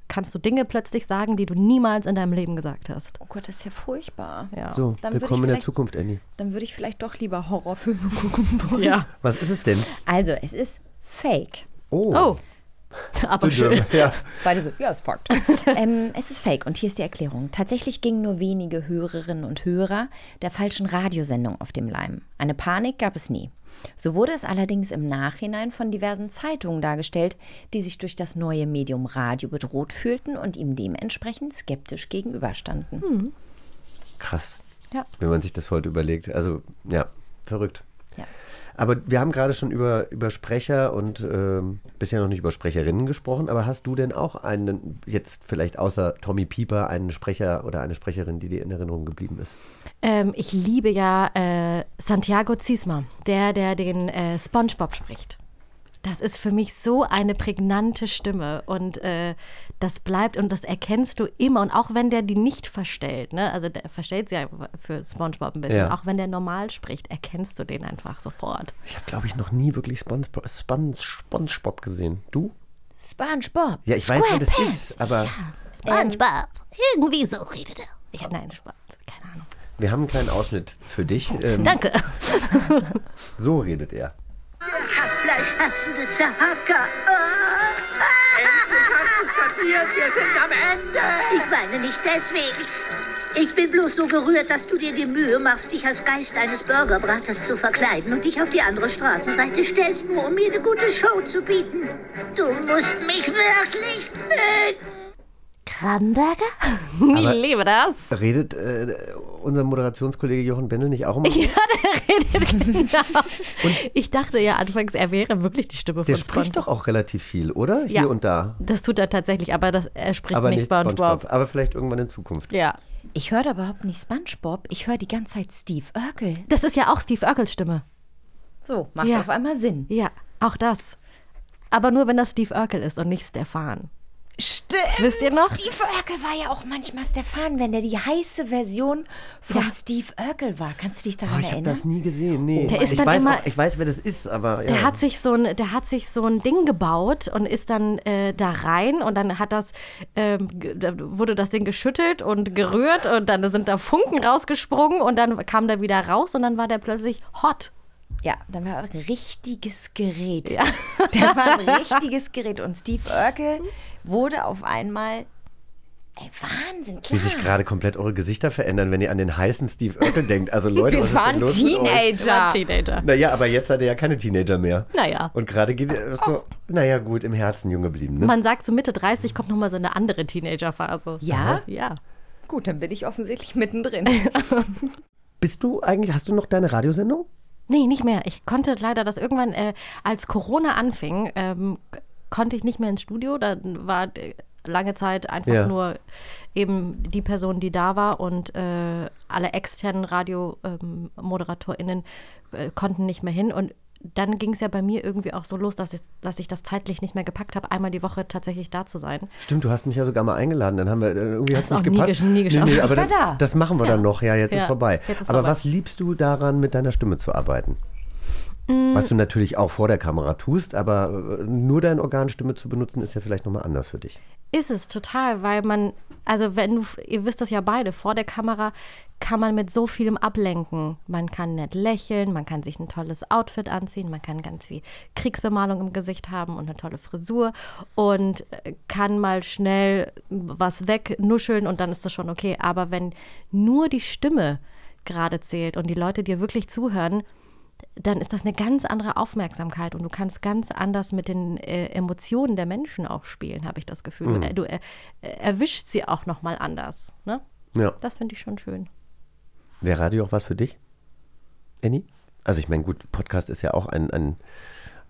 kannst du Dinge plötzlich sagen, die du niemals in deinem Leben gesagt hast. Oh Gott, das ist ja furchtbar. Ja. So, Dann würde willkommen ich in der vielleicht- Zukunft, Annie. Dann würde ich vielleicht doch lieber Horrorfilme gucken wollen. Ja. Was ist es denn? Also, es ist fake. Oh. Oh. Aber schön. Ja. Beide so, ja, ist Fakt. ähm, es ist fake und hier ist die Erklärung. Tatsächlich gingen nur wenige Hörerinnen und Hörer der falschen Radiosendung auf dem Leim. Eine Panik gab es nie. So wurde es allerdings im Nachhinein von diversen Zeitungen dargestellt, die sich durch das neue Medium Radio bedroht fühlten und ihm dementsprechend skeptisch gegenüberstanden. Krass. Ja. Wenn man sich das heute überlegt. Also, ja, verrückt. Aber wir haben gerade schon über, über Sprecher und ähm, bisher noch nicht über Sprecherinnen gesprochen. Aber hast du denn auch einen, jetzt vielleicht außer Tommy Pieper, einen Sprecher oder eine Sprecherin, die dir in Erinnerung geblieben ist? Ähm, ich liebe ja äh, Santiago Ziesma, der, der den äh, SpongeBob spricht. Das ist für mich so eine prägnante Stimme und äh, das bleibt und das erkennst du immer. Und auch wenn der die nicht verstellt, ne? also der verstellt sie ja für SpongeBob ein bisschen, Ja. auch wenn der normal spricht, erkennst du den einfach sofort. Ich habe, glaube ich, noch nie wirklich SpongeBob, Spon SpongeBob gesehen. Du? SpongeBob. Ja, ich weiß, wer das ist, aber SpongeBob, irgendwie so redet er. Ich, nein, Spaß, keine Ahnung. wir haben einen kleinen Ausschnitt für dich. Ähm, Danke. so redet er. Hackfleisch hassende Zahacker. Endlich hast du kapiert, wir sind am Ende. Ich weine nicht deswegen. Ich bin bloß so gerührt, dass du dir die Mühe machst, dich als Geist eines Burgerbraters zu verkleiden und dich auf die andere Straßenseite stellst, nur um mir eine gute Show zu bieten. Du musst mich wirklich mögen. Aber- Ich liebe das. Redet äh, unser Moderationskollege Jochen Bendel nicht auch immer? Ja, der redet genau. ich dachte ja anfangs, er wäre wirklich die Stimme Der von spricht SpongeBob. doch auch relativ viel, oder? Hier Ja. und da. Das tut er tatsächlich, aber das, er spricht Aber nicht nicht SpongeBob. SpongeBob. Aber vielleicht irgendwann in Zukunft. Ja. Ich höre überhaupt nicht SpongeBob, ich höre die ganze Zeit Steve Urkel. Das ist ja auch Steve Urkels Stimme. So, macht Ja. auf einmal Sinn. Ja, auch das. Aber nur, wenn das Steve Urkel ist und nicht Stefan. Stimmt. Wisst ihr noch? Steve Urkel war ja auch manchmal Stefan, wenn der die heiße Version von Ja. Steve Urkel war. Kannst du dich Oh, daran ich habe erinnern? das nie gesehen. Nee. Der ist ich, dann weiß immer- auch, ich weiß, wer das ist, aber ja. Der hat sich so ein, der hat sich so ein Ding gebaut und ist dann äh, da rein und dann hat das, ähm, da wurde das Ding geschüttelt und gerührt und dann sind da Funken rausgesprungen und dann kam der wieder raus und dann war der plötzlich hot. Ja, dann war ein richtiges Gerät. Ja. Der war ein richtiges Gerät. Und Steve Urkel wurde auf einmal. Ey, Wahnsinn, Wie klar. sich gerade komplett eure Gesichter verändern, wenn ihr an den heißen Steve Urkel denkt. Also Leute, Wir was ist denn waren los mit euch? Teenager. Teenager. Naja, aber jetzt seid ihr ja keine Teenager mehr. Naja. Und gerade geht ihr so, naja gut, im Herzen jung geblieben. Ne? Man sagt, so Mitte 30 kommt nochmal so eine andere Teenagerphase. Ja? Ja. Gut, dann bin ich offensichtlich mittendrin. Bist du eigentlich, hast du noch deine Radiosendung? Nee, nicht mehr. Ich konnte leider das irgendwann, äh, als Corona anfing, ähm, konnte ich nicht mehr ins Studio. Da war lange Zeit einfach Ja. nur eben die Person, die da war und äh, alle externen RadiomoderatorInnen äh, konnten nicht mehr hin. Und dann ging es ja bei mir irgendwie auch so los, dass ich, dass ich das zeitlich nicht mehr gepackt habe, einmal die Woche tatsächlich da zu sein. Stimmt, du hast mich ja sogar mal eingeladen. Dann haben wir, äh, irgendwie hat es Hast nicht nie gepasst. gesch- nie geschafft. Ich aber war dann, da. Das machen wir dann noch. Ja, jetzt ist Ja, vorbei. jetzt ist aber vorbei. was liebst du daran, mit deiner Stimme zu arbeiten? Mm. Was du natürlich auch vor der Kamera tust, aber äh, nur deine Organstimme zu benutzen, ist ja vielleicht nochmal anders für dich. Ist es total, weil man, also wenn du, ihr wisst das ja beide, vor der Kamera kann man mit so vielem ablenken. Man kann nett lächeln, man kann sich ein tolles Outfit anziehen, man kann ganz viel Kriegsbemalung im Gesicht haben und eine tolle Frisur und äh, kann mal schnell was wegnuscheln und dann ist das schon okay. Aber wenn nur die Stimme gerade zählt und die Leute dir wirklich zuhören, dann ist das eine ganz andere Aufmerksamkeit und du kannst ganz anders mit den äh, Emotionen der Menschen auch spielen, habe ich das Gefühl. Du, äh, du äh, äh, erwischst sie auch nochmal anders. Ne? Ja. Das finde ich schon schön. Wäre Radio auch was für dich, Annie? Also ich meine, gut, Podcast ist ja auch ein, ein,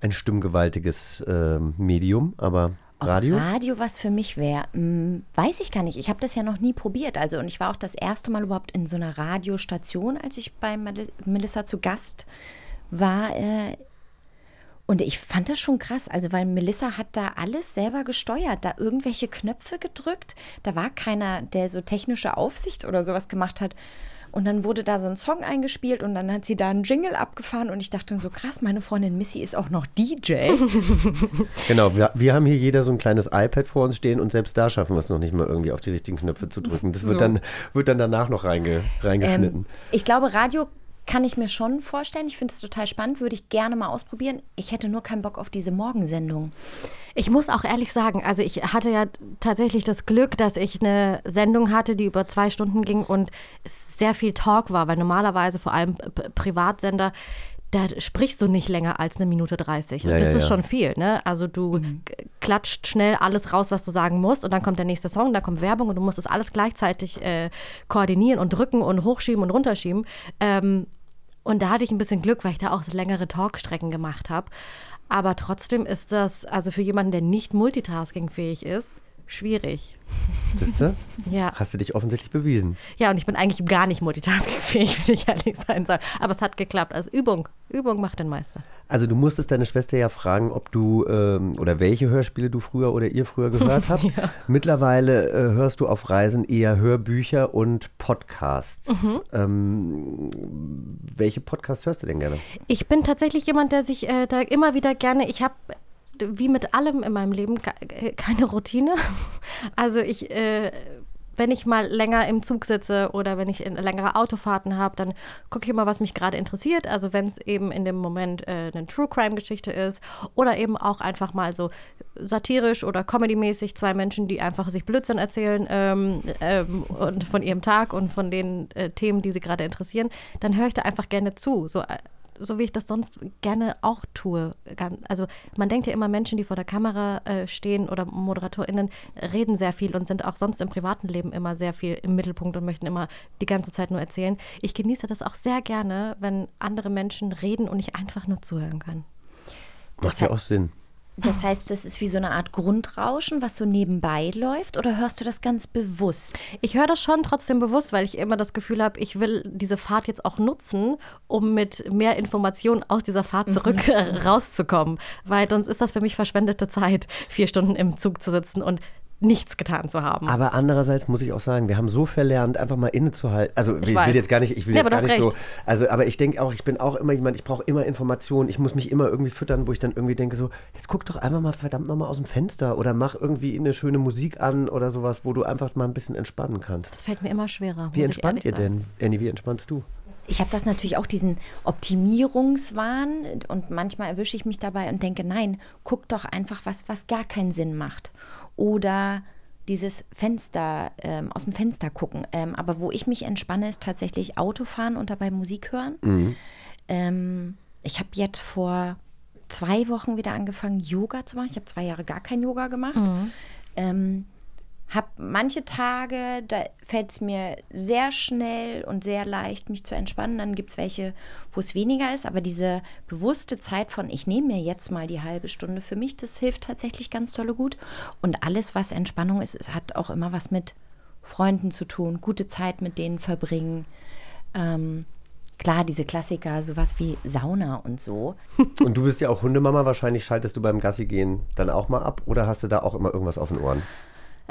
ein stimmgewaltiges ähm, Medium, aber Radio? Radio was für mich wäre, hm, weiß ich gar nicht. Ich habe das ja noch nie probiert. Also und ich war auch das erste Mal überhaupt in so einer Radiostation, als ich bei Mel- Melissa zu Gast war. Äh, und ich fand das schon krass, also weil Melissa hat da alles selber gesteuert, da irgendwelche Knöpfe gedrückt. Da war keiner, der so technische Aufsicht oder sowas gemacht hat. Und dann wurde da so ein Song eingespielt und dann hat sie da einen Jingle abgefahren und ich dachte so krass, meine Freundin Missy ist auch noch DJ. Genau, wir, wir haben hier jeder so ein kleines iPad vor uns stehen und selbst da schaffen wir es noch nicht mal irgendwie auf die richtigen Knöpfe zu drücken. Das wird, So. dann, wird dann danach noch reinge, reingeschnitten. Ähm, ich glaube, Radio kann ich mir schon vorstellen. Ich finde es total spannend, würde ich gerne mal ausprobieren. Ich hätte nur keinen Bock auf diese Morgensendung. Ich muss auch ehrlich sagen, also ich hatte ja tatsächlich das Glück, dass ich eine Sendung hatte, die über zwei Stunden ging und sehr viel Talk war, weil normalerweise vor allem Privatsender, da sprichst du nicht länger als eine Minute 30. Und Ja, das ja, ist ja. schon viel, ne? Also du k- klatscht schnell alles raus, was du sagen musst und dann kommt der nächste Song, dann kommt Werbung und du musst das alles gleichzeitig äh, koordinieren und drücken und hochschieben und runterschieben. Ähm, und da hatte ich ein bisschen Glück, weil ich da auch längere Talkstrecken gemacht habe. Aber trotzdem ist das, also für jemanden, der nicht multitaskingfähig ist, schwierig. Siehst du? Ja. Hast du dich offensichtlich bewiesen. Ja, und ich bin eigentlich gar nicht multitaskingfähig, wenn ich ehrlich sein soll. Aber es hat geklappt. Also Übung. Übung macht den Meister. Also du musstest deine Schwester ja fragen, ob du ähm, oder welche Hörspiele du früher oder ihr früher gehört habt. Mittlerweile äh, hörst du auf Reisen eher Hörbücher und Podcasts. Mhm. Ähm, welche Podcasts hörst du denn gerne? Ich bin tatsächlich jemand, der sich äh, da immer wieder gerne, ich habe wie mit allem in meinem Leben äh, keine Routine. Also ich, äh, wenn ich mal länger im Zug sitze oder wenn ich in, längere Autofahrten habe, dann gucke ich immer, was mich gerade interessiert. Also wenn es eben in dem Moment äh, eine True Crime Geschichte ist oder eben auch einfach mal so satirisch oder comedymäßig zwei Menschen, die einfach sich Blödsinn erzählen ähm, ähm, und von ihrem Tag und von den äh, Themen, die sie gerade interessieren, dann höre ich da einfach gerne zu. So, äh, so wie ich das sonst gerne auch tue. Also man denkt ja immer, Menschen, die vor der Kamera äh, stehen oder ModeratorInnen, reden sehr viel und sind auch sonst im privaten Leben immer sehr viel im Mittelpunkt und möchten immer die ganze Zeit nur erzählen. Ich genieße das auch sehr gerne, wenn andere Menschen reden und ich einfach nur zuhören kann. Macht ja auch Sinn. Das heißt, das ist wie so eine Art Grundrauschen, was so nebenbei läuft, oder hörst du das ganz bewusst? Ich höre das schon trotzdem bewusst, weil ich immer das Gefühl habe, ich will diese Fahrt jetzt auch nutzen, um mit mehr Informationen aus dieser Fahrt zurück äh, rauszukommen. Weil sonst ist das für mich verschwendete Zeit, vier Stunden im Zug zu sitzen und nichts getan zu haben. Aber andererseits muss ich auch sagen, wir haben so verlernt, einfach mal innezuhalten. Also ich, weiß. will jetzt gar nicht, ich will Nee, jetzt aber gar nicht so. recht. Also, aber ich denke auch, ich bin auch immer jemand, ich brauche immer Informationen, ich muss mich immer irgendwie füttern, wo ich dann irgendwie denke, so, jetzt guck doch einfach mal verdammt nochmal aus dem Fenster oder mach irgendwie eine schöne Musik an oder sowas, wo du einfach mal ein bisschen entspannen kannst. das fällt mir immer schwerer. Wie ich entspannt ihr denn? Annie, wie entspannst du? Ich habe das natürlich auch diesen Optimierungswahn und manchmal erwische ich mich dabei und denke, nein, guck doch einfach was, was gar keinen Sinn macht. Oder dieses Fenster, ähm, aus dem Fenster gucken. Ähm, aber wo ich mich entspanne, ist tatsächlich Autofahren und dabei Musik hören. Ähm, ich habe jetzt vor zwei Wochen wieder angefangen, Yoga zu machen. Ich habe zwei Jahre gar kein Yoga gemacht. Ähm, habe manche Tage, da fällt es mir sehr schnell und sehr leicht, mich zu entspannen. Dann gibt es welche, wo es weniger ist. Aber diese bewusste Zeit von, ich nehme mir jetzt mal die halbe Stunde für mich, das hilft tatsächlich ganz tolle gut. Und alles, was Entspannung ist, hat auch immer was mit Freunden zu tun, gute Zeit mit denen verbringen. Ähm, klar, diese Klassiker, sowas wie Sauna und so. Und du bist ja auch Hundemama, wahrscheinlich schaltest du beim Gassi gehen dann auch mal ab oder hast du da auch immer irgendwas auf den Ohren?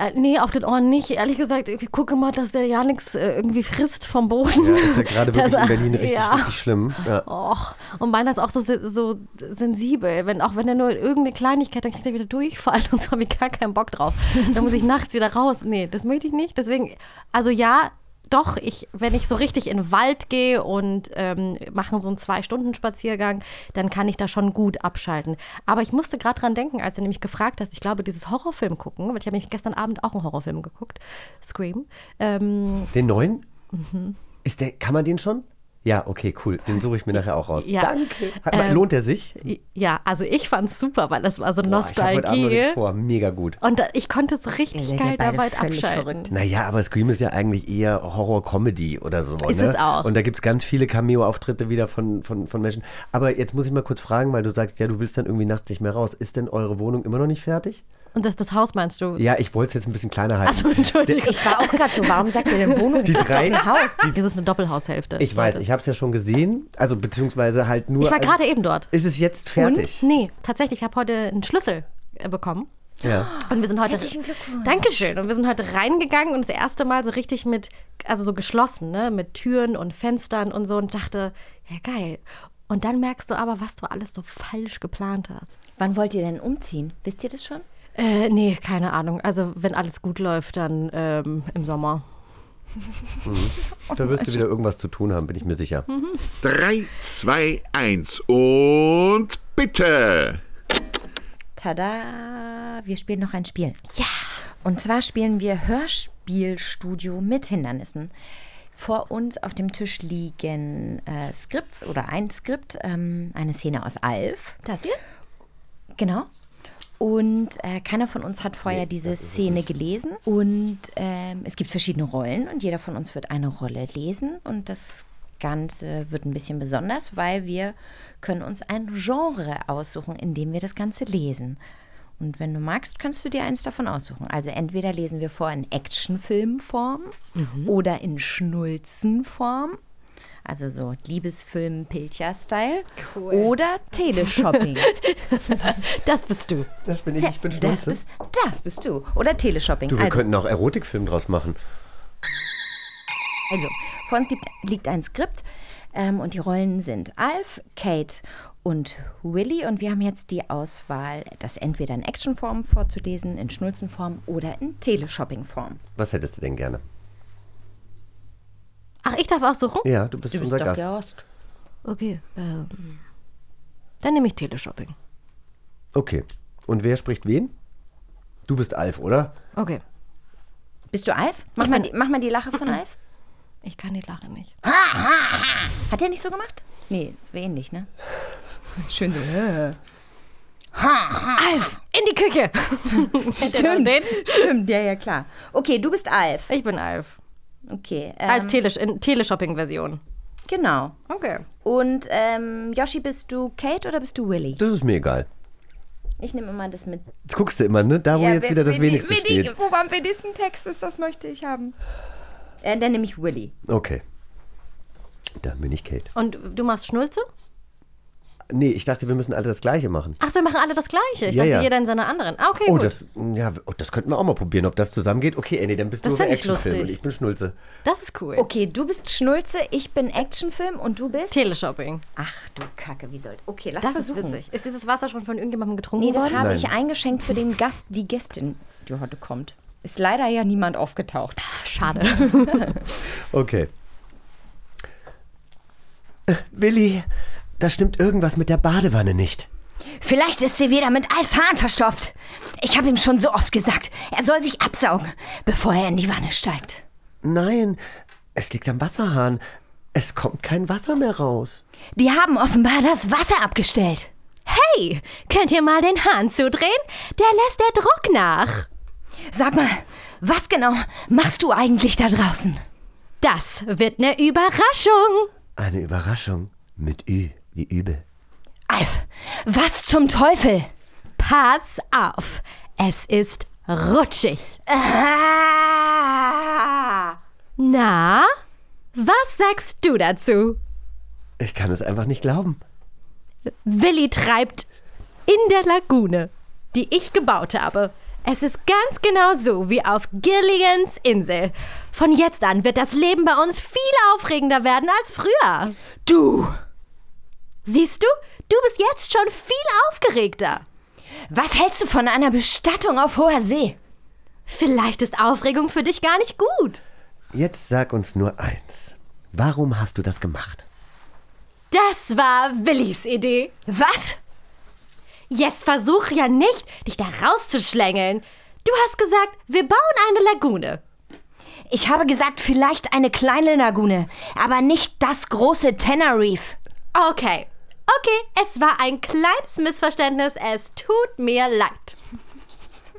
Äh, nee, auf den Ohren nicht. Ehrlich gesagt, ich gucke mal, dass der ja nichts äh, irgendwie frisst vom Boden. Ja, ist ja gerade wirklich Das- in Berlin richtig, ja. richtig schlimm. Ja. Och, und meiner ist auch so, so sensibel. Wenn, auch wenn er nur irgendeine Kleinigkeit, dann kriegt er wieder Durchfall und so habe ich gar keinen Bock drauf. Dann muss ich nachts wieder raus. Nee, das möchte ich nicht. Deswegen, also ja, doch, ich, wenn ich so richtig in den Wald gehe und ähm, mache so einen Zwei-Stunden-Spaziergang, dann kann ich da schon gut abschalten. Aber ich musste gerade dran denken, als du nämlich gefragt hast, ich glaube, dieses Horrorfilm gucken, weil ich habe nämlich gestern Abend auch einen Horrorfilm geguckt, Scream. Ähm, Den neuen? Mhm. Ist der, kann man den schon? Ja, okay, cool. Den suche ich mir nachher auch raus. Ja. Danke. Hat, Ähm, lohnt der sich? ja, also ich fand es super, weil das war so Boah, ich habe heute Abend noch Nostalgie. nichts vor. Mega gut. Und da, ich konnte so richtig geil dabei abschalten. verrückt. Naja, aber Scream ist ja eigentlich eher Horror-Comedy oder so. Ist ne? es auch. Und da gibt es ganz viele Cameo-Auftritte wieder von, von, von Menschen. Aber jetzt muss ich mal kurz fragen, weil du sagst, ja, du willst dann irgendwie nachts nicht mehr raus. Ist denn eure Wohnung immer noch nicht fertig? Und das, das Haus meinst du? Ja, ich wollte es jetzt ein bisschen kleiner halten. Achso, Entschuldigung. Ich war auch gerade so, warum sagt ihr denn Wohnung? Die Das ist drei- Haus. Das ist eine Doppelhaushälfte. Ich weiß, Leute. ich habe es ja schon gesehen. Also beziehungsweise halt nur. Ich war also, gerade eben dort. Ist es jetzt fertig? Und? Nee, tatsächlich, ich habe heute einen Schlüssel äh, bekommen. Ja. Und wir sind heute. Herzlichen Glückwunsch. Dankeschön. Und wir sind heute reingegangen und das erste Mal so richtig mit, also so geschlossen, ne, mit Türen und Fenstern und so und dachte, ja geil. Und dann merkst du aber, was du alles so falsch geplant hast. Wann wollt ihr denn umziehen? Wisst ihr das schon? Äh, nee, keine Ahnung. Also wenn alles gut läuft, dann ähm, im Sommer. Da wirst du wieder irgendwas zu tun haben, bin ich mir sicher. 3, 2, 1 und bitte. Tada! Wir spielen noch ein Spiel. Ja! Und zwar spielen wir Hörspielstudio mit Hindernissen. Vor uns auf dem Tisch liegen äh, Skripts oder ein Skript, ähm, eine Szene aus Alf. Das hier? Genau. Und äh, keiner von uns hat vorher diese Szene gelesen. Und ähm, es gibt verschiedene Rollen und jeder von uns wird eine Rolle lesen. Und das Ganze wird ein bisschen besonders, weil wir können uns ein Genre aussuchen, in dem wir das Ganze lesen. Und wenn du magst, kannst du dir eins davon aussuchen. Also entweder lesen wir vor in Actionfilmform oder in Schnulzenform. Also so Liebesfilm Pilcher-Style. Oder Teleshopping. Das bist du. Das bin ich, ich bin Das stolz. bist, das bist du. Oder Teleshopping. Du, wir also, könnten auch Erotikfilm draus machen. also, vor uns liegt, liegt ein Skript ähm, und die Rollen sind Alf, Kate und Willy. Und wir haben jetzt die Auswahl, das entweder in Actionform vorzulesen, in Schnulzenform oder in Teleshopping-Form. Was hättest du denn gerne? Ach, ich darf aussuchen? Ja, du bist unser Gast. Gast. Okay. Ähm, dann nehme ich Teleshopping. Okay. Und wer spricht wen? Du bist Alf, oder? Okay. Bist du Alf? Mach mal, die, mach mal die Lache von Alf. Ich kann die Lache nicht. Hat er nicht so gemacht? Nee, ist wäre ähnlich, ne? Schön so. Alf, in die Küche! Stimmt, stimmt, ja, ja, klar. Okay, du bist Alf. Ich bin Alf. Okay. Ähm, Als Telesh in Teleshopping-Version. Genau. Okay. Und ähm, Yoshi, bist du Kate oder bist du Willy? Das ist mir egal. Ich nehme immer das mit. Jetzt guckst du immer, ne? Da, wo jetzt wieder das Wenigste Willi, steht. Wo am wenigsten Text ist, das möchte ich haben. Äh, dann nehme ich Willy. Okay. Dann bin ich Kate. Und du machst Schnulze? Nee, ich dachte, wir müssen alle das Gleiche machen. Ach, wir machen alle das Gleiche. Ich Ja, dachte, ja. jeder in seiner anderen. Ah, okay, Oh, gut. das, ja, oh, das könnten wir auch mal probieren, ob das zusammengeht. Okay, Andy, dann bist Das du Actionfilm und ich bin Schnulze. Das ist cool. Okay, du bist Schnulze, ich bin Actionfilm und du bist. Teleshopping. Ach du Kacke, wie soll. Okay, lass Das ist versuchen. witzig. Ist dieses Wasser schon von irgendjemandem getrunken Nee, das worden? habe Nein. ich eingeschenkt für den Gast, die Gästin, die heute kommt. Ist leider ja niemand aufgetaucht. Schade. Okay. Äh, Willi, da stimmt irgendwas mit der Badewanne nicht. Vielleicht ist sie wieder mit Alfs Hahn verstopft. Ich habe ihm schon so oft gesagt, er soll sich absaugen, bevor er in die Wanne steigt. Nein, es liegt am Wasserhahn. Es kommt kein Wasser mehr raus. Die haben offenbar das Wasser abgestellt. Hey, könnt ihr mal den Hahn zudrehen? Der lässt der Druck nach. Sag mal, was genau machst du eigentlich da draußen? Das wird eine Überraschung. Eine Überraschung mit Ü wie übel. Alf, was zum Teufel? Pass auf, es ist rutschig. Ah! Na, was sagst du dazu? Ich kann es einfach nicht glauben. Willi treibt in der Lagune, die ich gebaut habe. Es ist ganz genau so wie auf Gilligans Insel. Von jetzt an wird das Leben bei uns viel aufregender werden als früher. Du! Siehst du, du bist jetzt schon viel aufgeregter. Was hältst du von einer Bestattung auf hoher See? Vielleicht ist Aufregung für dich gar nicht gut. Jetzt sag uns nur eins. Warum hast du das gemacht? Das war Willis Idee. Was? Jetzt versuch ja nicht, dich da rauszuschlängeln. Du hast gesagt, wir bauen eine Lagune. Ich habe gesagt, vielleicht eine kleine Lagune, aber nicht das große Tenerife. Okay, okay, es war ein kleines Missverständnis. Es tut mir leid.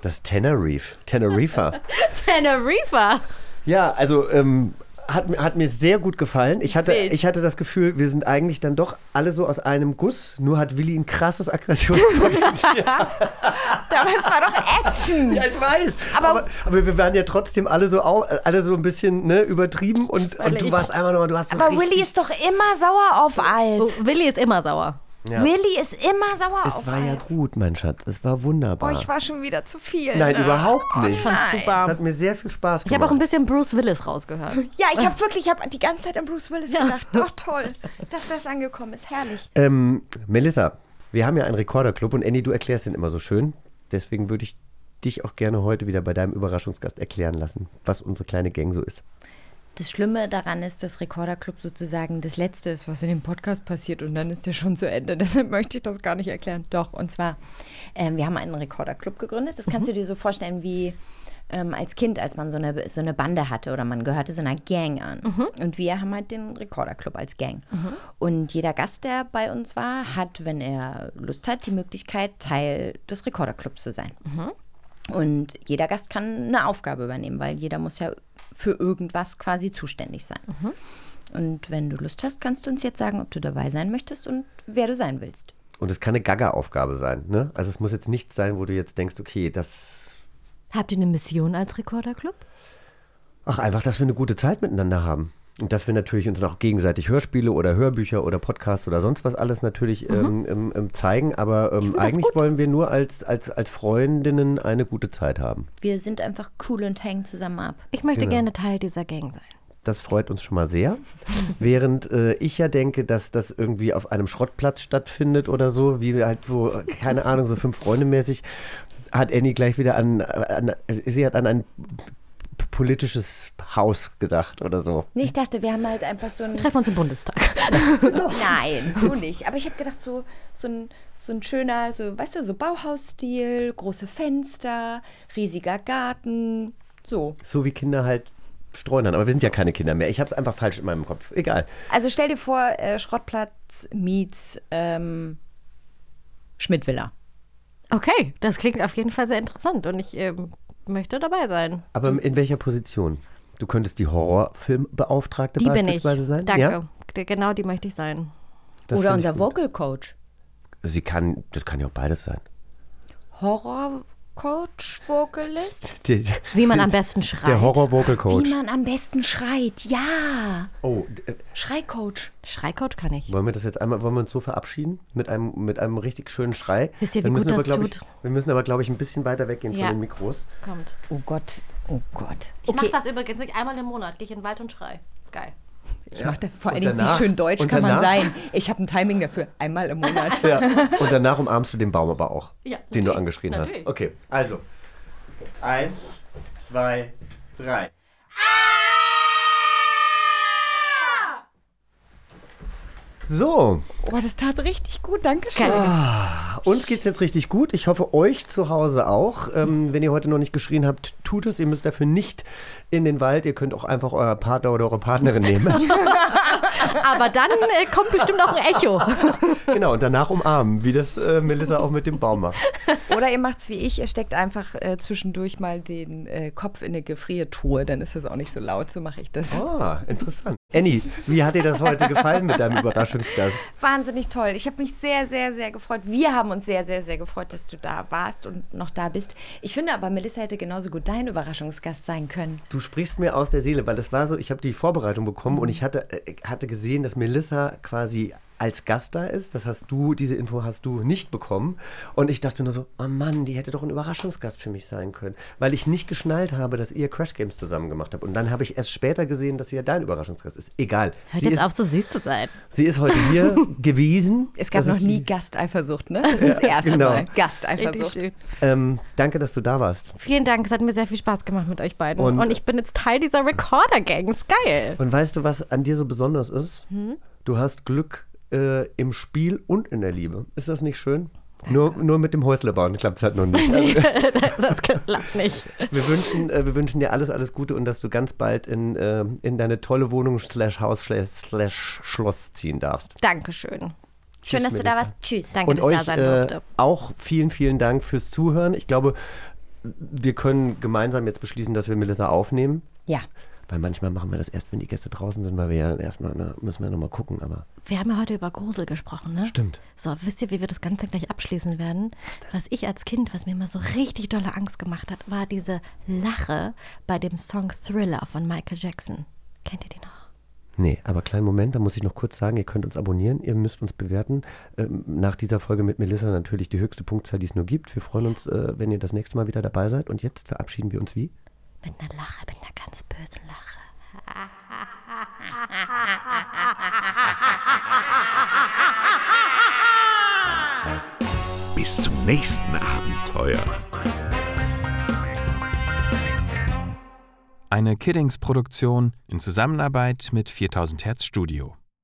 Das Tenerife. Tenerife. Tenerife. ja, also, ähm, hat, mir- hat mir sehr gut gefallen. Ich hatte, ich hatte das Gefühl, wir sind eigentlich dann doch alle so aus einem Guss. Nur hat Willi ein krasses Aggressionspotenzial. Aber es war doch Action. ja, ich weiß. Aber- Aber, aber, wir waren ja trotzdem alle so, alle so ein bisschen ne, übertrieben. Und, und du warst einfach nur, du hast so Aber Willi ist doch immer sauer auf Alf. Oh, Willi ist immer sauer. Ja. Willi ist immer sauer auf Es war ja Alf. gut, mein Schatz. Es war wunderbar. Oh, ich war schon wieder zu viel. Nein, ne? überhaupt nicht. Fand's Es super. hat mir sehr viel Spaß Ich gemacht. habe auch ein bisschen Bruce Willis rausgehört. Ja, ich habe wirklich, ich habe die ganze Zeit an Bruce Willis gedacht. Doch toll, dass das angekommen ist. Herrlich. Ähm, Melissa, wir haben ja einen Rekorderclub und Annie, du erklärst den immer so schön. Deswegen würde ich dich auch gerne heute wieder bei deinem Überraschungsgast erklären lassen, was unsere kleine Gang so ist. Das Schlimme daran ist, dass Recorder Club sozusagen das Letzte ist, was in dem Podcast passiert und dann ist der schon zu Ende. Deshalb möchte ich das gar nicht erklären. Doch, und zwar, ähm, wir haben einen Recorder Club gegründet. Das kannst du dir so vorstellen wie ähm, als Kind, als man so eine, so eine Bande hatte oder man gehörte so einer Gang an. Und wir haben halt den Recorder Club als Gang. Und jeder Gast, der bei uns war, hat, wenn er Lust hat, die Möglichkeit, Teil des Recorder Clubs zu sein. Und jeder Gast kann eine Aufgabe übernehmen, weil jeder muss ja für irgendwas quasi zuständig sein. Und wenn du Lust hast, kannst du uns jetzt sagen, ob du dabei sein möchtest und wer du sein willst. Und es kann eine Gaga-Aufgabe sein, ne? Also es muss jetzt nichts sein, wo du jetzt denkst, okay, das. Habt ihr eine Mission als Rekorderclub? Ach, einfach, dass wir eine gute Zeit miteinander haben. Und dass wir natürlich uns auch gegenseitig Hörspiele oder Hörbücher oder Podcasts oder sonst was alles natürlich ähm, ähm, ähm, zeigen. Aber ähm, eigentlich wollen wir nur als, als, als Freundinnen eine gute Zeit haben. Wir sind einfach cool und hängen zusammen ab. Ich möchte Genau. gerne Teil dieser Gang sein. Das freut uns schon mal sehr. Während äh, ich ja denke, dass das irgendwie auf einem Schrottplatz stattfindet oder so, wie halt so, keine Ahnung, so fünf Freunde mäßig, hat Annie gleich wieder an, an sie hat an ein p- politisches Haus gedacht oder so. Nee, ich dachte, wir haben halt einfach so ein. Treffen uns im Bundestag. Nein, so nicht. Aber ich habe gedacht, so, so, ein, so ein schöner, so, weißt du, so Bauhausstil, große Fenster, riesiger Garten. So. So wie Kinder halt streunern. Aber wir sind ja keine Kinder mehr. Ich habe es einfach falsch in meinem Kopf. Egal. Also stell dir vor, äh, Schrottplatz meets ähm, Schmidtvilla. Okay, das klingt auf jeden Fall sehr interessant und ich ähm, möchte dabei sein. Aber in welcher Position? Du könntest die Horrorfilmbeauftragte Die bin ich. beispielsweise sein? Danke. Ja? Genau die möchte ich sein. Das Oder unser. Vocal Coach. Sie kann, das kann ja auch beides sein. Horror Coach, Vocalist? Die, Wie man am besten schreit. Der Horror-Vocal-Coach. Wie man am besten schreit. Ja. Oh, äh, Schreicoach. Schreicoach kann ich. wollen wir das jetzt einmal, wollen wir uns so verabschieden? Mit einem, mit einem richtig schönen Schrei? Wisst ihr, wie gut wir, das glaub ich, tut? Wir müssen aber, glaube ich, ein bisschen weiter weggehen Ja. von den Mikros. Kommt. Oh Gott. Oh Gott. Ich mache das übrigens nicht einmal im Monat. Gehe ich in den Wald und schrei. Ist geil. Ich mach da, vor allen Dingen, wie schön deutsch kann man danach- sein. Ich habe ein Timing dafür. Einmal im Monat. Ja. Und danach umarmst du den Baum aber auch, Ja, den du natürlich. angeschrien hast. Natürlich. Okay, also. Eins, zwei, drei. So, Oh, das tat richtig gut. Dankeschön. uns geht's jetzt richtig gut. Ich hoffe, euch zu Hause auch. Ähm, wenn ihr heute noch nicht geschrien habt, tut es. Ihr müsst dafür nicht in den Wald. Ihr könnt auch einfach euer Partner oder eure Partnerin nehmen. Aber dann äh, kommt bestimmt auch ein Echo. genau, und danach umarmen, wie das äh, Melissa auch mit dem Baum macht. Oder ihr macht's wie ich. Ihr steckt einfach äh, zwischendurch mal den äh, Kopf in eine Gefriertruhe. Dann ist das auch nicht so laut. So mache ich das. Ah, interessant. Annie, wie hat dir das heute gefallen mit deinem Überraschungsgast? Wahnsinnig toll. Ich habe mich sehr, sehr, sehr gefreut. Wir haben uns sehr, sehr, sehr gefreut, dass du da warst und noch da bist. Ich finde aber, Melissa hätte genauso gut dein Überraschungsgast sein können. Du sprichst mir aus der Seele, weil das war so, ich habe die Vorbereitung bekommen und ich hatte, äh, hatte gesehen, dass Melissa quasi als Gast da ist. Das hast du, diese Info hast du nicht bekommen. Und ich dachte nur so, oh Mann, die hätte doch ein Überraschungsgast für mich sein können. Weil ich nicht geschnallt habe, dass ihr Crash Games zusammen gemacht habt. Und dann habe ich erst später gesehen, dass sie ja dein Überraschungsgast ist. Egal. Hört Sie jetzt ist, auf, so süß zu sein. sie ist heute hier gewesen. Es gab Das noch nie Gasteifersucht, ne? Das ist das erste genau. Mal. Gasteifersucht. Ähm, danke, dass du da warst. Vielen Dank, es hat mir sehr viel Spaß gemacht mit euch beiden. Und- Und, ich bin jetzt Teil dieser Recorder-Gang. Ist geil. Und weißt du, was an dir so besonders ist? Du hast Glück äh, im Spiel und in der Liebe. Ist das nicht schön? Nur, nur mit dem Häusle bauen klappt es halt noch nicht. Also, Das klappt nicht. wir, wünschen, äh, wir wünschen dir alles, alles Gute und dass du ganz bald in, äh, in deine tolle Wohnung slash Haus slash, Schloss ziehen darfst. Dankeschön. Schön, dass du da Melissa. warst. Tschüss. Danke, und dass ich da sein äh, durfte. auch vielen, vielen Dank fürs Zuhören. Ich glaube, wir können gemeinsam jetzt beschließen, dass wir Melissa aufnehmen. Ja. Weil manchmal machen wir das erst, wenn die Gäste draußen sind, weil wir ja erstmal, na, müssen wir nochmal gucken, aber. Wir haben ja heute über Grusel gesprochen, ne? Stimmt. So, wisst ihr, wie wir das Ganze gleich abschließen werden? Was ich als Kind, was mir immer so richtig dolle Angst gemacht hat, war diese Lache bei dem Song Thriller von Michael Jackson. Kennt ihr die noch? Nee, aber kleinen Moment, da muss ich noch kurz sagen, ihr könnt uns abonnieren, ihr müsst uns bewerten. Ähm, nach dieser Folge mit Melissa natürlich die höchste Punktzahl, die es nur gibt. Wir freuen uns, äh, wenn ihr das nächste Mal wieder dabei seid. Und jetzt verabschieden wir uns wie? Mit einer Lache, mit einer ganz bösen Lache. Bis zum nächsten Abenteuer. Eine Kiddings-Produktion in Zusammenarbeit mit 4000 Hertz Studio.